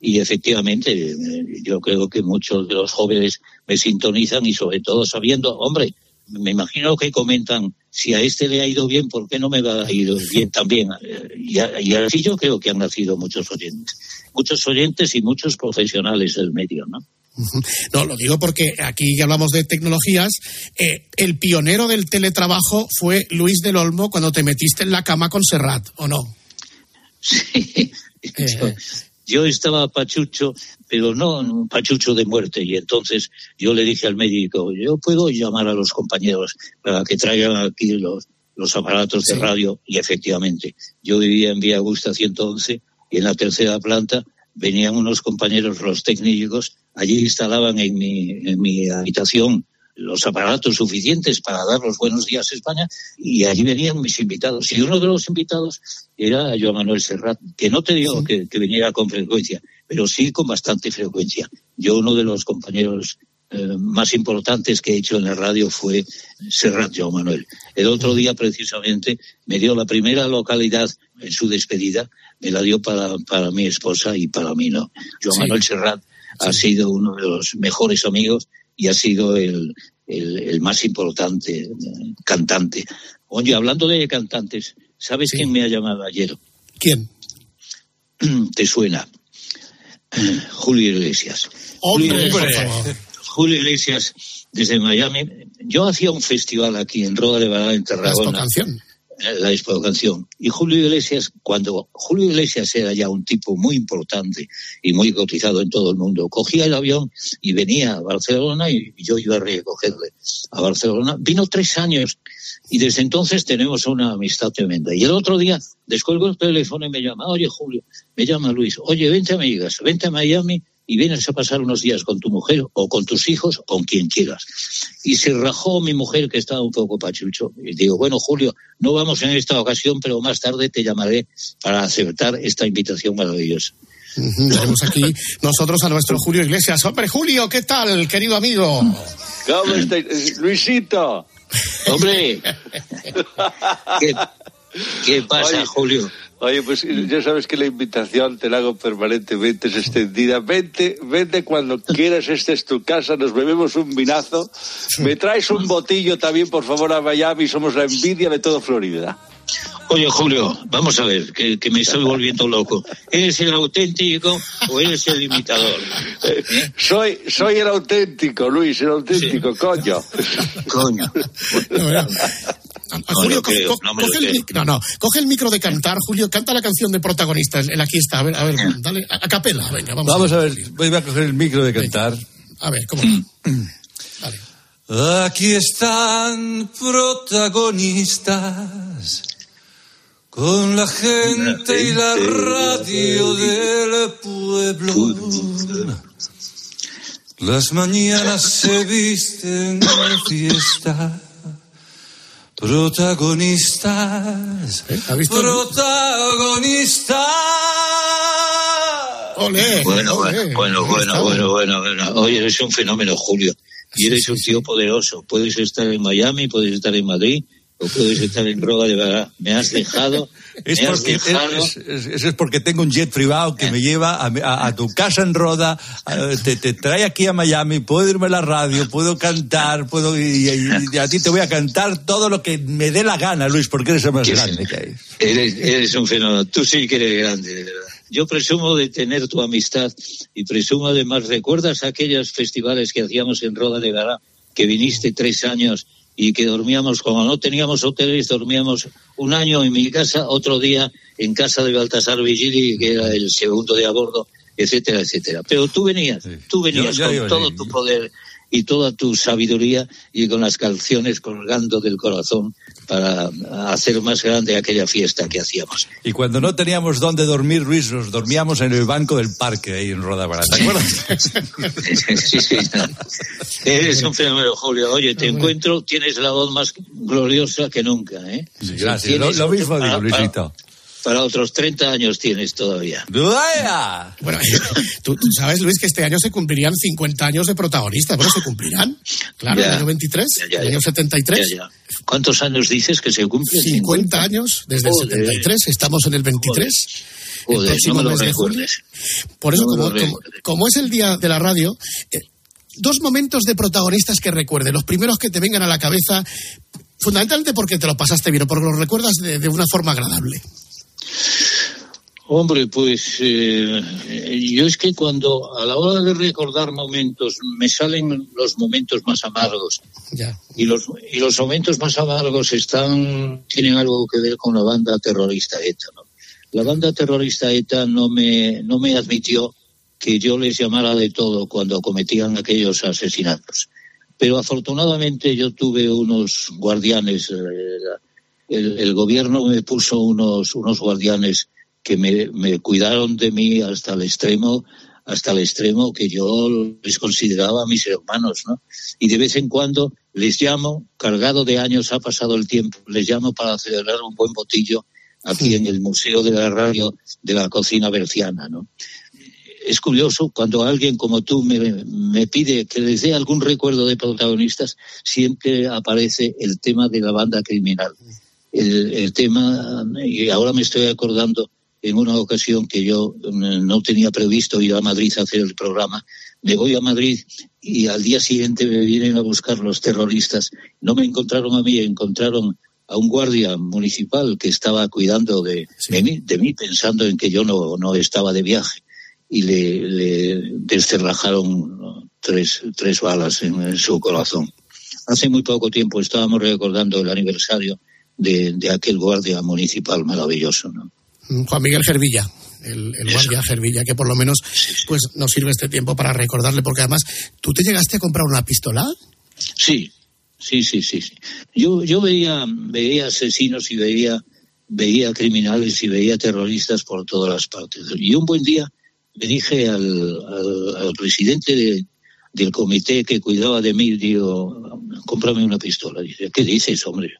Y efectivamente, eh, yo creo que muchos de los jóvenes me sintonizan y sobre todo sabiendo, hombre, me imagino que comentan, si a este le ha ido bien, ¿por qué no me va a ir bien también? Eh, Y, así yo creo que han nacido muchos oyentes. Muchos oyentes y muchos profesionales del medio, ¿no?
No, lo digo porque aquí ya hablamos de tecnologías. eh, el pionero del teletrabajo fue Luis del Olmo cuando te metiste en la cama con Serrat, ¿o no?
Yo, yo estaba pachucho, pero no pachucho de muerte. Y entonces yo le dije al médico, yo puedo llamar a los compañeros para que traigan aquí los, los aparatos de radio. Y efectivamente, yo vivía en Vía Augusta 111 y en la tercera planta venían unos compañeros, los técnicos, allí instalaban en mi, en mi habitación los aparatos suficientes para dar los buenos días a España y allí venían mis invitados. Y uno de los invitados era Joan Manuel Serrat, que no te digo que, que viniera con frecuencia, pero sí con bastante frecuencia. Yo uno de los compañeros eh, más importantes que he hecho en la radio fue Serrat Joan Manuel. El otro día precisamente me dio la primera localidad en su despedida, me la dio para, para mi esposa y para mí, ¿no? Joan
Sí.
Manuel Serrat ha sido uno de los mejores amigos y ha sido el, el, el más importante eh, cantante. Oye, hablando de cantantes, ¿sabes quién me ha llamado ayer?
¿Quién?
¿Te suena? Julio Iglesias.
Hombre,
Julio
por
Iglesias,
favor.
Julio Iglesias, desde Miami. Yo hacía un festival aquí en Roda de Bará, en Tarragona.
canción.
La. Y Julio Iglesias, cuando Julio Iglesias era ya un tipo muy importante y muy cotizado en todo el mundo, cogía el avión y venía a Barcelona y yo iba a recogerle a Barcelona. Vino tres años y desde entonces tenemos una amistad tremenda. Y el otro día descuelgo el teléfono y me llama, oye Julio, me llama Luis, oye, vente a casa, vente a Miami y vienes a pasar unos días con tu mujer o con tus hijos, con quien quieras. Y se rajó mi mujer, que estaba un poco pachucho. Y digo, bueno, Julio, no vamos en esta ocasión, pero más tarde te llamaré para aceptar esta invitación maravillosa.
Tenemos aquí nosotros a nuestro Julio Iglesias. Hombre, Julio, ¿qué tal, querido amigo?
¿Cómo estáis? Luisito.
Hombre. ¿Qué, qué pasa,
Oye,
Julio?
Oye, pues ya sabes que la invitación te la hago permanentemente, es extendida. Vente, vente cuando quieras, esta es tu casa, nos bebemos un vinazo. Me traes un botillo también, por favor, a Miami, somos la envidia de todo Florida.
Oye, Julio, vamos a ver, que, que me estoy volviendo loco. ¿Eres el auténtico o eres el imitador?
Soy, soy el auténtico, Luis, el auténtico, coño.
Coño.
Julio,
creo,
co-
no me lo
coge el
creo.
mic- no, no, coge el micro de cantar, Julio, canta la canción de protagonista. El, el aquí está, a ver, a ver, dale, a, a capela, venga, vamos.
Vamos a ver, voy a coger el micro de cantar.
A ver, ¿cómo?
Aquí están protagonistas con la gente y la radio del pueblo. Las mañanas se visten de fiesta. Protagonistas, protagonistas.
Olé,
Bueno,
olé.
bueno, bueno, bueno, bueno, bueno, bueno. Oye, eres un fenómeno, Julio. Y eres un tío poderoso. Puedes estar en Miami, puedes estar en Madrid, o puedes estar en Roda de Vara. Me has dejado,
Es
me has
porque,
dejado.
es, es- es- es porque tengo un jet privado que me lleva a, a- a tu casa en Roda, a- te, te trae aquí a Miami, puedo irme a la radio, puedo cantar, puedo y, y- y a ti te voy a cantar todo lo que me dé la gana, Luis, porque eres el más grande que hay.
Eres, eres un fenómeno. Tú sí que eres grande, de verdad. Yo presumo de tener tu amistad y presumo además, ¿recuerdas aquellos festivales que hacíamos en Roda de Gará? Que viniste tres años y que dormíamos, como no teníamos hoteles, dormíamos un año en mi casa, otro día en casa de Baltasar Vigili, que era el segundo de a bordo, etcétera, etcétera. Pero tú venías, tú venías
Yo- yo-
con
yo-
todo tu poder y toda tu sabiduría y con las canciones colgando del corazón para hacer más grande aquella fiesta que hacíamos.
Y cuando no teníamos dónde dormir, Luis, nos dormíamos en el banco del parque ahí en Roda Barata, ¿te acuerdas?
Sí, sí. Eres un fenómeno, Julio. Oye, te encuentro, tienes la voz más gloriosa que nunca, ¿eh?
Gracias, lo, mismo digo,
para-
Luisito.
Para otros 30 años tienes todavía.
¡Vaya!
Bueno, tú, tú sabes, Luis, que este año se cumplirían 50 años de protagonista. Bueno, se cumplirán. Claro,
Ya.
el año 23,
Ya, ya,
el año
ya.
73.
Ya, ya. ¿Cuántos años dices que se cumplen?
50 años desde el
Joder.
73, estamos en el 23. el
Joder,
próximo
no me lo
mes de julio. Por eso,
No
como,
lo
como- como es el día de la radio, eh, dos momentos de protagonistas que recuerde. Los primeros que te vengan a la cabeza, fundamentalmente porque te lo pasaste bien o porque lo recuerdas de, de una forma agradable.
Hombre, pues eh, yo es que cuando a la hora de recordar momentos me salen los momentos más amargos
Ya.
y los y los momentos más amargos están tienen algo que ver con la banda terrorista ETA. ¿no? La banda terrorista ETA no me no me admitió que yo les llamara de todo cuando cometían aquellos asesinatos. Pero afortunadamente yo tuve unos guardianes. eh, el, el gobierno me puso unos unos guardianes que me, me cuidaron de mí hasta el extremo hasta el extremo que yo les consideraba mis hermanos, ¿no? Y de vez en cuando les llamo, cargado de años ha pasado el tiempo, les llamo para celebrar un buen botillo aquí en el Museo de la Radio de la Cocina Berciana, ¿no? Es curioso, cuando alguien como tú me, me pide que les dé algún recuerdo de protagonistas, siempre aparece el tema de la banda criminal. El, el tema, y ahora me estoy acordando en una ocasión que yo mm, no tenía previsto ir a Madrid a hacer el programa. Me voy a Madrid y al día siguiente me vienen a buscar los terroristas. No me encontraron a mí, encontraron a un guardia municipal que estaba cuidando de, de mí, de mí, pensando en que yo no, no estaba de viaje. Y le, le descerrajaron tres, tres balas en, en su corazón. Hace muy poco tiempo estábamos recordando el aniversario de, de aquel guardia municipal maravilloso. ¿no?
Mm, Juan Miguel Gervilla, el, el guardia Gervilla, que por lo menos pues nos sirve este tiempo para recordarle, porque además, ¿tú te llegaste a comprar una pistola?
Sí, sí, sí, sí. sí. Yo, yo veía, veía asesinos y veía, veía criminales y veía terroristas por todas las partes. Y un buen día le dije al, al, al presidente de, del comité que cuidaba de mí, digo, cómprame una pistola. Dice, ¿qué dices, hombre?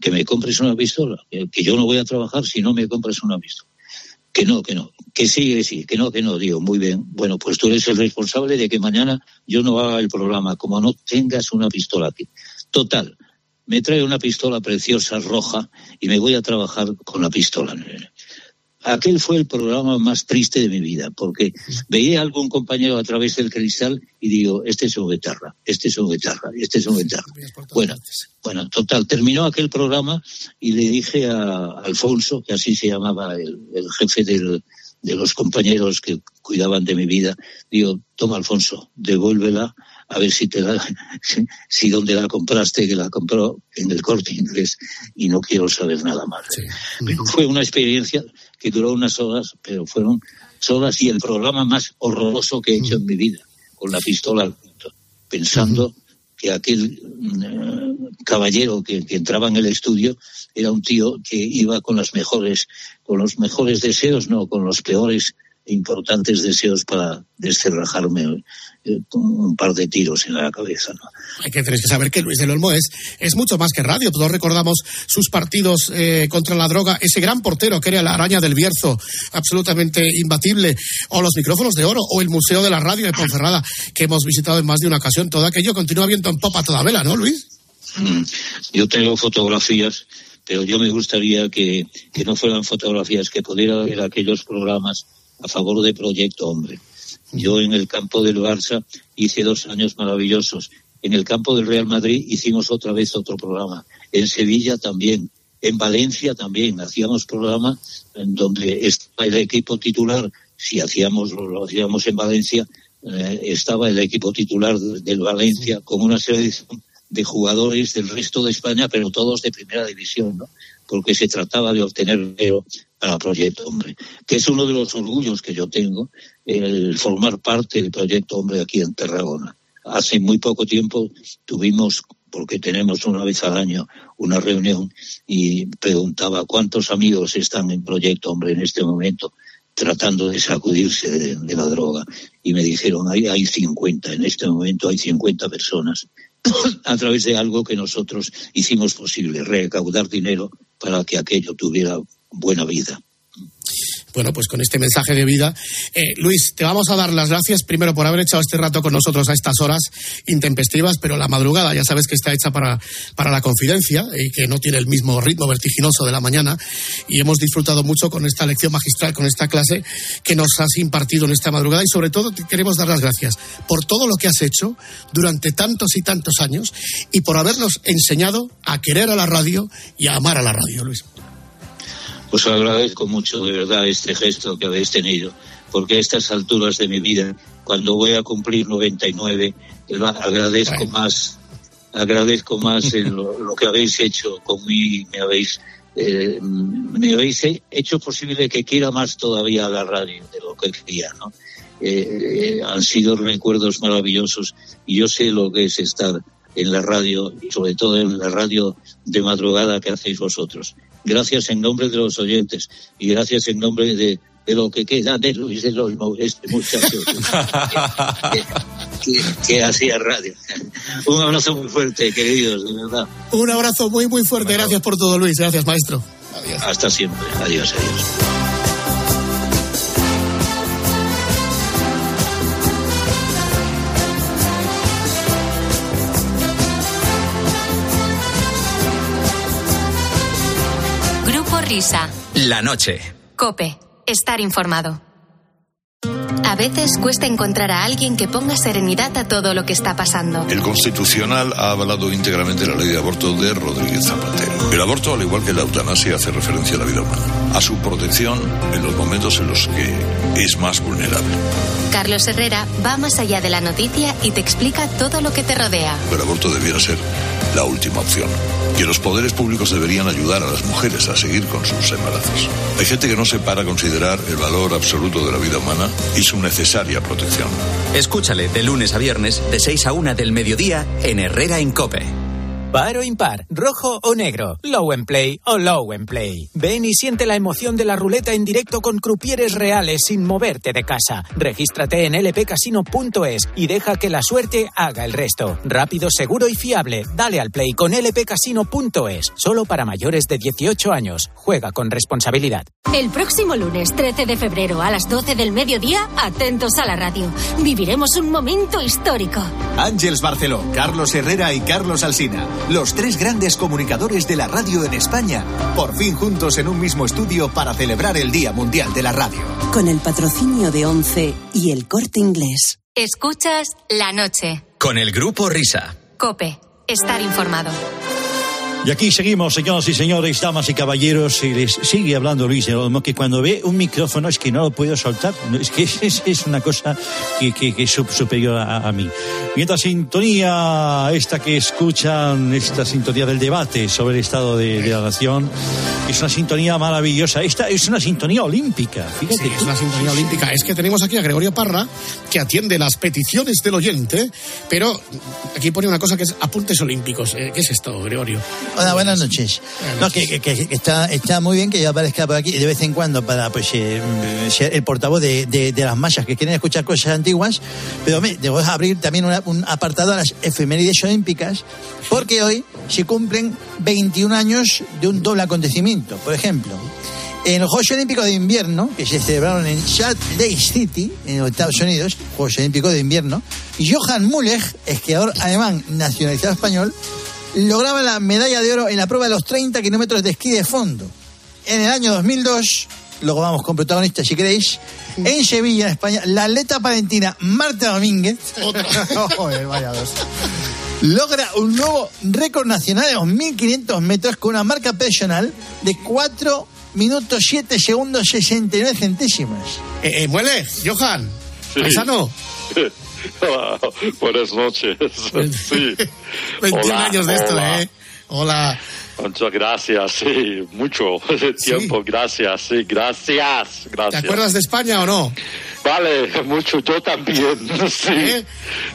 Que me compres una pistola. Que, yo no voy a trabajar si no me compras una pistola. Que no, que no, que sí, que sí, que no, que no, digo, muy bien. Bueno, pues tú eres el responsable de que mañana yo no haga el programa, como no tengas una pistola aquí. Total, me trae una pistola preciosa, roja, y me voy a trabajar con la pistola. Aquel fue el programa más triste de mi vida, porque veía a algún compañero a través del cristal y digo, este es un guitarra, este es un guitarra, este es un guitarra. Bueno, bueno, total, terminó aquel programa y le dije a Alfonso, que así se llamaba el, el jefe del, de los compañeros que cuidaban de mi vida, digo, toma Alfonso, devuélvela a ver si te la, si, si donde la compraste, que la compró en el corte inglés y no quiero saber nada más. Pero fue una experiencia que duró unas horas, pero fueron horas y el programa más horroroso que he hecho en mi vida, con la pistola al punto, pensando que aquel uh, caballero que, que, entraba en el estudio era un tío que iba con las mejores, con los mejores deseos, no, con los peores importantes deseos para descerrajarme eh, un par de tiros en la cabeza. ¿no?
Hay que saber que Luis del Olmo es, es mucho más que radio. Todos recordamos sus partidos eh, contra la droga, ese gran portero que era la araña del Bierzo, absolutamente imbatible, o los micrófonos de oro, o el Museo de la Radio de Ponferrada, que hemos visitado en más de una ocasión. Todo aquello continúa viendo en popa toda vela, ¿no, Luis?
Mm, Yo tengo fotografías, pero yo me gustaría que, que no fueran fotografías, que pudiera ver aquellos programas a favor de Proyecto Hombre. Yo en el campo del Barça hice dos años maravillosos. En el campo del Real Madrid hicimos otra vez otro programa. En Sevilla también. En Valencia también. Hacíamos programa en donde estaba el equipo titular. Si hacíamos, lo hacíamos en Valencia, eh, estaba el equipo titular de- del Valencia con una selección de jugadores del resto de España, pero todos de primera división, ¿no? Porque se trataba de obtener para Proyecto Hombre, que es uno de los orgullos que yo tengo, el formar parte del Proyecto Hombre aquí en Tarragona. Hace muy poco tiempo tuvimos, porque tenemos una vez al año, una reunión y preguntaba cuántos amigos están en Proyecto Hombre en este momento tratando de sacudirse de, de la droga. Y me dijeron, hay, hay 50, en este momento hay 50 personas a través de algo que nosotros hicimos posible, recaudar dinero para que aquello tuviera buena vida.
Bueno, pues con este mensaje de vida, eh, Luis, te vamos a dar las gracias primero por haber echado este rato con nosotros a estas horas intempestivas, pero la madrugada ya sabes que está hecha para, para la confidencia y que no tiene el mismo ritmo vertiginoso de la mañana. Y hemos disfrutado mucho con esta lección magistral, con esta clase que nos has impartido en esta madrugada. Y sobre todo te queremos dar las gracias por todo lo que has hecho durante tantos y tantos años y por habernos enseñado a querer a la radio y a amar a la radio, Luis.
Os agradezco mucho de verdad este gesto que habéis tenido, porque a estas alturas de mi vida, cuando voy a cumplir 99, el- agradezco más, agradezco más lo, lo que habéis hecho conmigo, me habéis, eh, me habéis he- hecho posible que quiera más todavía la radio de lo que quería, ¿no? Eh, eh, han sido recuerdos maravillosos y yo sé lo que es estar en la radio sobre todo en la radio de madrugada que hacéis vosotros. Gracias en nombre de los oyentes y gracias en nombre de, de lo que queda de Luis del Olmo, este muchacho que, que- que hacía radio. Un abrazo muy fuerte, queridos, de verdad.
Un abrazo muy, muy fuerte. Gracias por todo, Luis. Gracias, maestro.
Hasta siempre. Adiós, adiós.
La noche.
Cope. Estar informado. A veces cuesta encontrar a alguien que ponga serenidad a todo lo que está pasando.
El Constitucional ha avalado íntegramente la ley de aborto de Rodríguez Zapatero. El aborto, al igual que la eutanasia, hace referencia a la vida humana, a su protección en los momentos en los que es más vulnerable.
Carlos Herrera va más allá de la noticia y te explica todo lo que te rodea.
El aborto debiera ser la última opción. Que los poderes públicos deberían ayudar a las mujeres a seguir con sus embarazos. Hay gente que no se para a considerar el valor absoluto de la vida humana y su necesaria protección.
Escúchale de lunes a viernes, de 6 a 1 del mediodía, en Herrera en Cope.
Par o impar, rojo o negro, low and play o low and play. Ven y siente la emoción de la ruleta en directo con crupieres reales sin moverte de casa. Regístrate en lpcasino.es y deja que la suerte haga el resto. Rápido, seguro y fiable. Dale al play con lpcasino.es. Solo para mayores de 18 años. Juega con responsabilidad.
El próximo lunes 13 de febrero a las 12 del mediodía, atentos a la radio. Viviremos un momento histórico.
Ángeles Barceló, Carlos Herrera y Carlos Alsina, los tres grandes comunicadores de la radio en España, por fin juntos en un mismo estudio para celebrar el Día Mundial de la Radio.
Con el patrocinio de ONCE y el corte inglés.
Escuchas la noche.
Con el grupo Risa.
Cope. Estar informado.
Y aquí seguimos, señoras y señores, damas y caballeros, y les sigue hablando Luis de Olmo, que cuando ve un micrófono es que no lo puedo soltar, es que es, es una cosa que, que- que es sup- superior a, a mí. Esta sintonía, esta que escuchan, esta sintonía del debate sobre el estado de, de la nación, es una sintonía maravillosa, esta es una sintonía olímpica, fíjate.
Sí, es una sintonía olímpica. Es que tenemos aquí a Gregorio Parra, que atiende las peticiones del oyente, pero aquí pone una cosa que es apuntes olímpicos. Eh, ¿Qué es esto, Gregorio?
Hola, buenas noches. No, que, que- que está, está muy bien que yo aparezca por aquí de vez en cuando para pues eh, mm, ser el portavoz de, de- de las masas que quieren escuchar cosas antiguas, pero me, debo abrir también una- un apartado a las efemérides olímpicas, porque hoy se cumplen 21 años de un doble acontecimiento. Por ejemplo, en los Juegos Olímpicos de Invierno, que se celebraron en Salt Lake City, en los Estados Unidos, Juegos Olímpicos de Invierno, Johann Müller, esquiador alemán nacionalizado español, lograba la medalla de oro en la prueba de los 30 kilómetros de esquí de fondo. En el año 2002, luego vamos con protagonistas si queréis, en Sevilla, en España, la atleta palentina Marta Domínguez
Joder, vaya dos.
logra un nuevo récord nacional de los 1500 metros con una marca personal de 4 minutos 7 segundos 69 centésimas.
Eh, eh, muele, Johan,
Sí.
paisano.
Hola, buenas noches. Sí.
21
Hola,
años de esto,
hola.
¿eh? Hola.
Muchas gracias, sí, mucho tiempo, gracias, sí, gracias,
¿Te
gracias.
acuerdas de España o no?
Vale, mucho, yo también, sí.
¿Eh?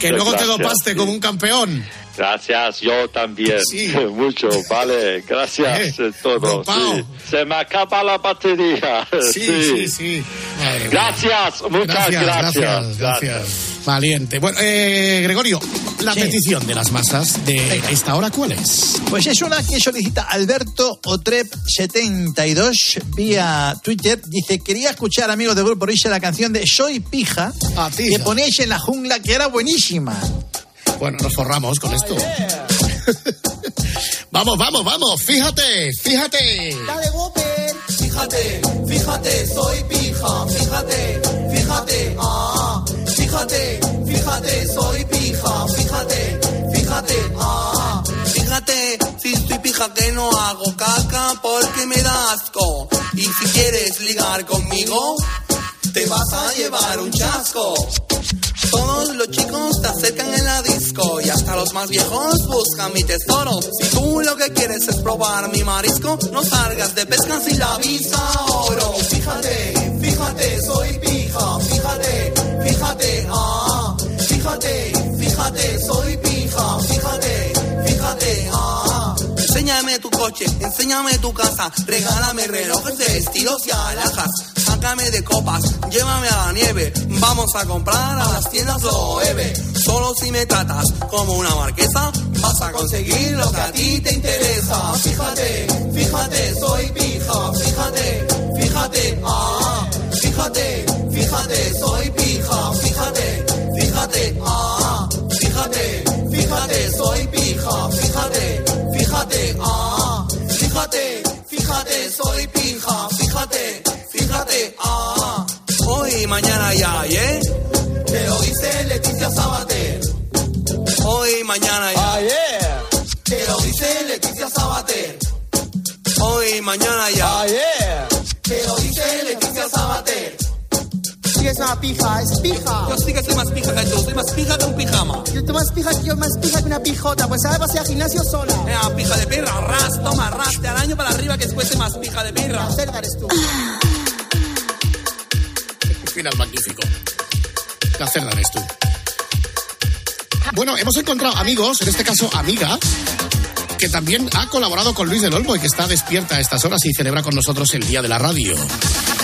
Que luego te
Gracias,
dopaste
sí.
como un campeón.
Gracias, yo también,
Sí.
mucho, vale, gracias, eh, todo, sí. Se me acaba la batería,
Sí, sí, sí. Madre mía.
Gracias, muchas
Gracias,
gracias.
gracias, gracias. Valiente. Bueno, eh, Gregorio, la
Sí.
petición de las masas de esta hora, ¿cuál es?
Pues es una que solicita Alberto Otrep72 vía Twitter. Dice, quería escuchar, amigos del Grupo Risa, la canción de Soy Pija, que ponéis en la jungla, que era buenísima.
Bueno, nos forramos con esto. vamos, vamos, vamos. Fíjate, fíjate.
Dale, Whopper. Fíjate, fíjate, soy pija. Fíjate, fíjate, ah. Fíjate, fíjate, soy pija. Fíjate, fíjate, ah. Fíjate, si estoy pija que no hago caca porque me da asco. Y si quieres ligar conmigo, te vas a llevar un chasco. Todos los chicos te acercan en la disco y hasta los más viejos buscan mi tesoro. Si tú lo que quieres es probar mi marisco, no salgas de pesca sin la visa oro. Fíjate, Tu coche, enséñame tu casa, regálame relojes de vestidos y alhajas. Sácame de copas, llévame a la nieve, vamos a comprar a las tiendas Loewe. Solo si me tratas como una marquesa, vas a conseguir lo que a ti te interesa. Fíjate, fíjate, soy pija, fíjate, fíjate, ah, fíjate, fíjate, soy pija, fíjate, fíjate, ah, fíjate, fíjate, soy pija, fíjate, fíjate, ah, fíjate, fíjate, soy pija, fíjate, fíjate, ah, hoy, mañana ya, ¿eh? Te lo dice Leticia Sabater. Hoy, mañana ya. Te lo dice Leticia Sabater. Hoy, mañana ya. Te
Es una pija, es pija.
Yo sí que soy más pija que tú, soy más pija que un pijama.
Yo tú más pija que yo, más pija que una pijota. Pues ahora vas a ir al gimnasio sola.
Eh, pija de perra, ras, toma, ras, de al año para arriba que después más pija de perra.
La cerda eres tú.
Final magnífico. La cerda eres tú. Bueno, hemos encontrado amigos, en este caso amiga, también ha colaborado con Luis del Olmo y que está despierta a estas horas y celebra con nosotros el Día de la Radio.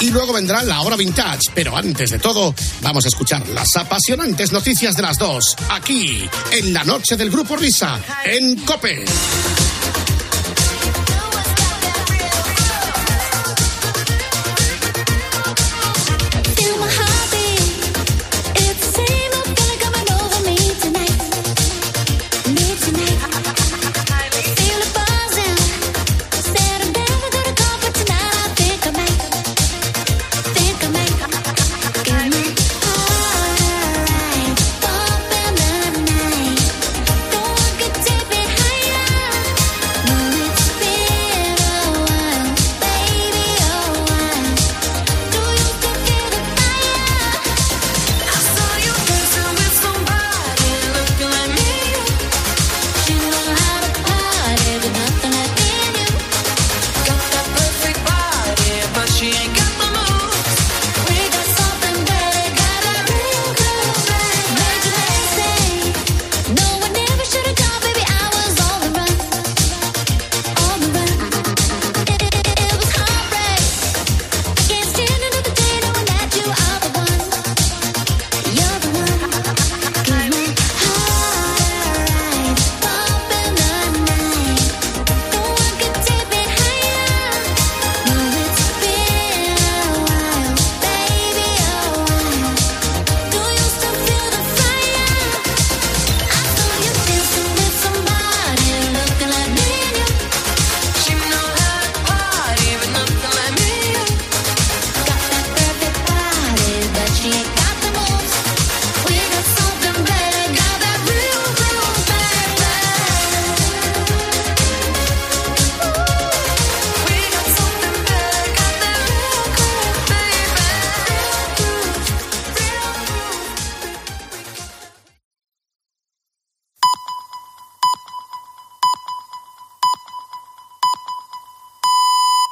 Y luego vendrá la hora vintage, pero antes de todo, vamos a escuchar las apasionantes noticias de las dos, aquí, en la noche del Grupo Risa, en COPE.